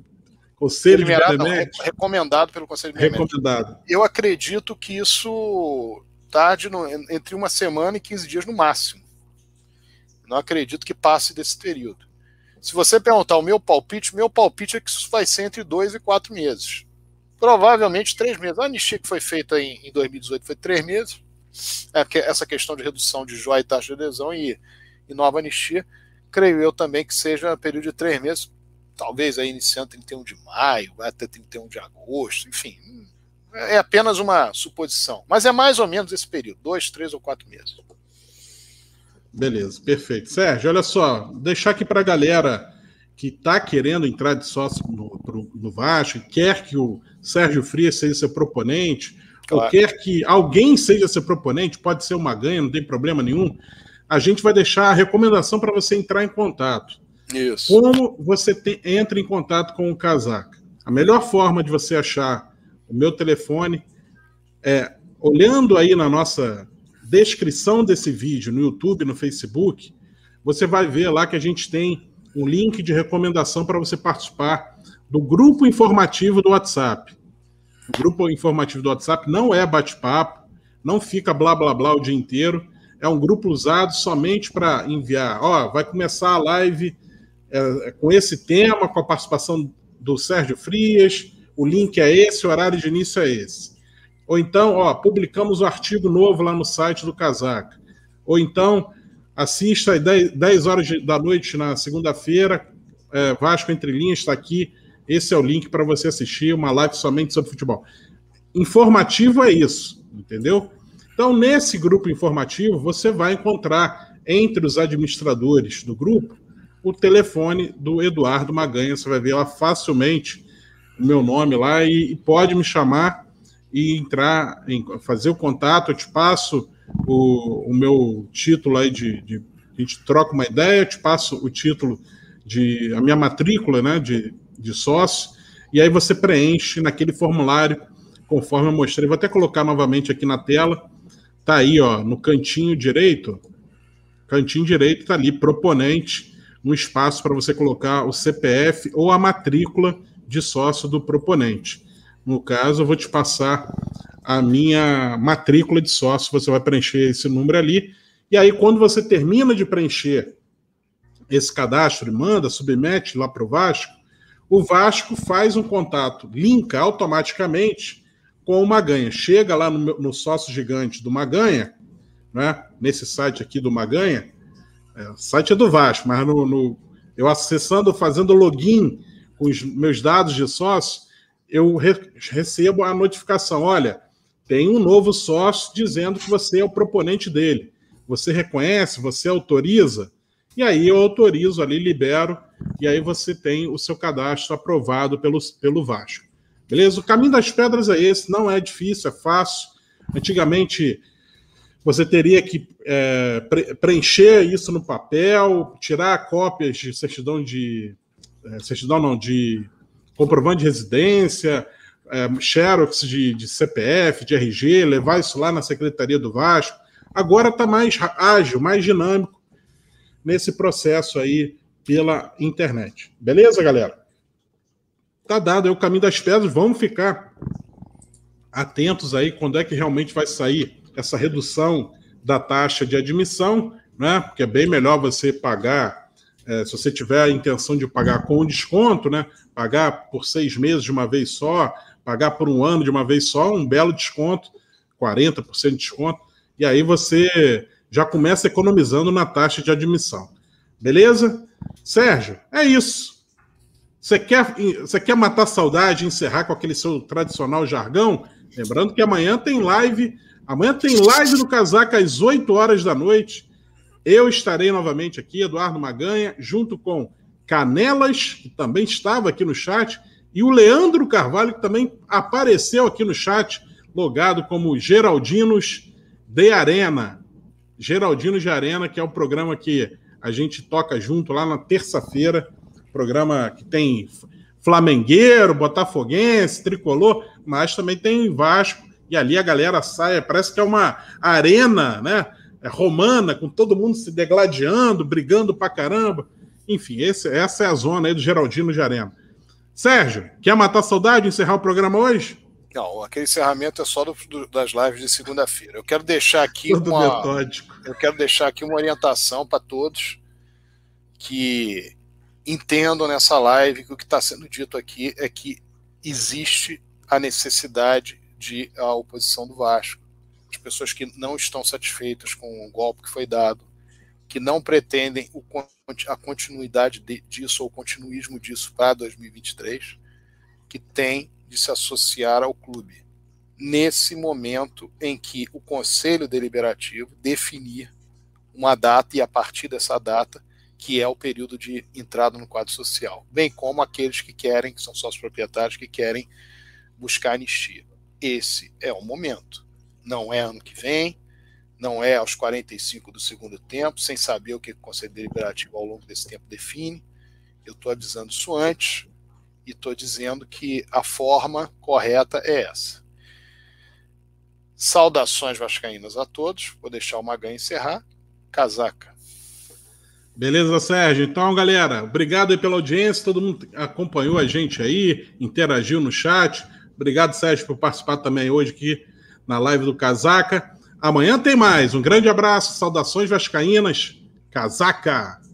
Conselho deliberado, de não, recomendado pelo Conselho de Recomendado. Eu acredito que isso tarde no, entre uma semana e 15 dias no máximo. Não acredito que passe desse período. Se você perguntar o meu palpite, meu palpite é que isso vai ser entre dois e quatro meses. Provavelmente três meses. A anistia que foi feita em, em 2018 foi três meses essa questão de redução de joia e taxa de adesão e, e nova anistia, creio eu também que seja um período de três meses, talvez aí iniciando 31 de maio, até 31 de agosto, enfim. É apenas uma suposição. Mas é mais ou menos esse período, dois, três ou quatro meses. Beleza, perfeito. Sérgio, olha só, deixar aqui para a galera que está querendo entrar de sócio no, no Vasco, quer que o Sérgio Frias seja seu proponente, claro. ou quer que alguém seja seu proponente, pode ser uma ganha, não tem problema nenhum, a gente vai deixar a recomendação para você entrar em contato. Isso. Como você te, entra em contato com o Casaca? A melhor forma de você achar o meu telefone é olhando aí na nossa descrição desse vídeo no YouTube, no Facebook, você vai ver lá que a gente tem um link de recomendação para você participar do grupo informativo do WhatsApp. O grupo informativo do WhatsApp não é bate-papo, não fica blá blá blá o dia inteiro. É um grupo usado somente para enviar. Ó, vai começar a live é, com esse tema, com a participação do Sérgio Frias. O link é esse, o horário de início é esse. Ou então, ó, publicamos o um artigo novo lá no site do Casaca. Ou então, assista às 10, 10 horas da noite na segunda-feira. É, Vasco Entre Linhas está aqui esse é o link para você assistir uma live somente sobre futebol. Informativo é isso, entendeu? Então, nesse grupo informativo, você vai encontrar entre os administradores do grupo o telefone do Eduardo Maganha. Você vai ver lá facilmente o meu nome lá e, e pode me chamar e entrar, em, fazer o contato. Eu te passo o, o meu título aí de, de, A gente troca uma ideia, eu te passo o título de. a minha matrícula, né? De de sócio, e aí você preenche naquele formulário, conforme eu mostrei. Vou até colocar novamente aqui na tela. Tá aí, ó, no cantinho direito. Cantinho direito tá ali, proponente, um espaço para você colocar o CPF ou a matrícula de sócio do proponente. No caso, eu vou te passar a minha matrícula de sócio, você vai preencher esse número ali. E aí, quando você termina de preencher esse cadastro e manda, submete lá para o Vasco, o Vasco faz um contato, linka automaticamente com o Maganha. Chega lá no, no sócio gigante do Maganha, né, nesse site aqui do Maganha, é, o site é do Vasco, mas no, no, eu acessando, fazendo login com os meus dados de sócio, eu re, recebo a notificação: olha, tem um novo sócio dizendo que você é o proponente dele. Você reconhece, você autoriza? E aí eu autorizo ali, libero, e aí você tem o seu cadastro aprovado pelo, pelo Vasco. Beleza? O caminho das pedras é esse, não é difícil, é fácil. Antigamente você teria que é, preencher isso no papel, tirar cópias de certidão de. É, certidão não, de comprovante de residência, é, xerox de, de CPF, de RG, levar isso lá na Secretaria do Vasco. Agora está mais ágil, mais dinâmico nesse processo aí pela internet. Beleza, galera? Tá dado aí o caminho das pedras, vamos ficar atentos aí quando é que realmente vai sair essa redução da taxa de admissão, né? Porque é bem melhor você pagar, é, se você tiver a intenção de pagar com desconto, né? Pagar por seis meses de uma vez só, pagar por um ano de uma vez só, um belo desconto, 40% de desconto, e aí você já começa economizando na taxa de admissão. Beleza? Sérgio, é isso. Você quer, você quer matar saudade e encerrar com aquele seu tradicional jargão? Lembrando que amanhã tem live. Amanhã tem live do Casaca às 8 horas da noite. Eu estarei novamente aqui, Eduardo Maganha, junto com Canelas, que também estava aqui no chat, e o Leandro Carvalho, que também apareceu aqui no chat, logado como Geraldinos de Arena. Geraldinos de Arena, que é o programa que a gente toca junto lá na terça-feira. Programa que tem flamengueiro, botafoguense, tricolor, mas também tem Vasco. E ali a galera sai, parece que é uma arena, né? É romana, com todo mundo se degladiando, brigando pra caramba. Enfim, esse, essa é a zona aí do Geraldino de Arena. Sérgio, quer matar saudade e encerrar o programa hoje? Não, aquele encerramento é só do, do, das lives de segunda-feira. Eu quero deixar aqui Todo uma. Metódico. Eu quero deixar aqui uma orientação para todos que entendam nessa live que o que está sendo dito aqui é que existe a necessidade de a oposição do Vasco. As pessoas que não estão satisfeitas com o golpe que foi dado, que não pretendem o, a continuidade de, disso ou o continuismo disso para 2023, que tem de se associar ao clube nesse momento em que o Conselho Deliberativo definir uma data e a partir dessa data que é o período de entrada no quadro social, bem como aqueles que querem, que são sócios proprietários, que querem buscar anistia. Esse é o momento. Não é ano que vem, não é aos 45 do segundo tempo, sem saber o que o Conselho Deliberativo ao longo desse tempo define. Eu estou avisando isso antes e estou dizendo que a forma correta é essa. Saudações vascaínas a todos. Vou deixar o Magan encerrar. Casaca. Beleza, Sérgio. Então, galera, obrigado aí pela audiência. Todo mundo acompanhou a gente aí, interagiu no chat. Obrigado, Sérgio, por participar também hoje aqui na live do Casaca. Amanhã tem mais. Um grande abraço, saudações vascaínas. Casaca!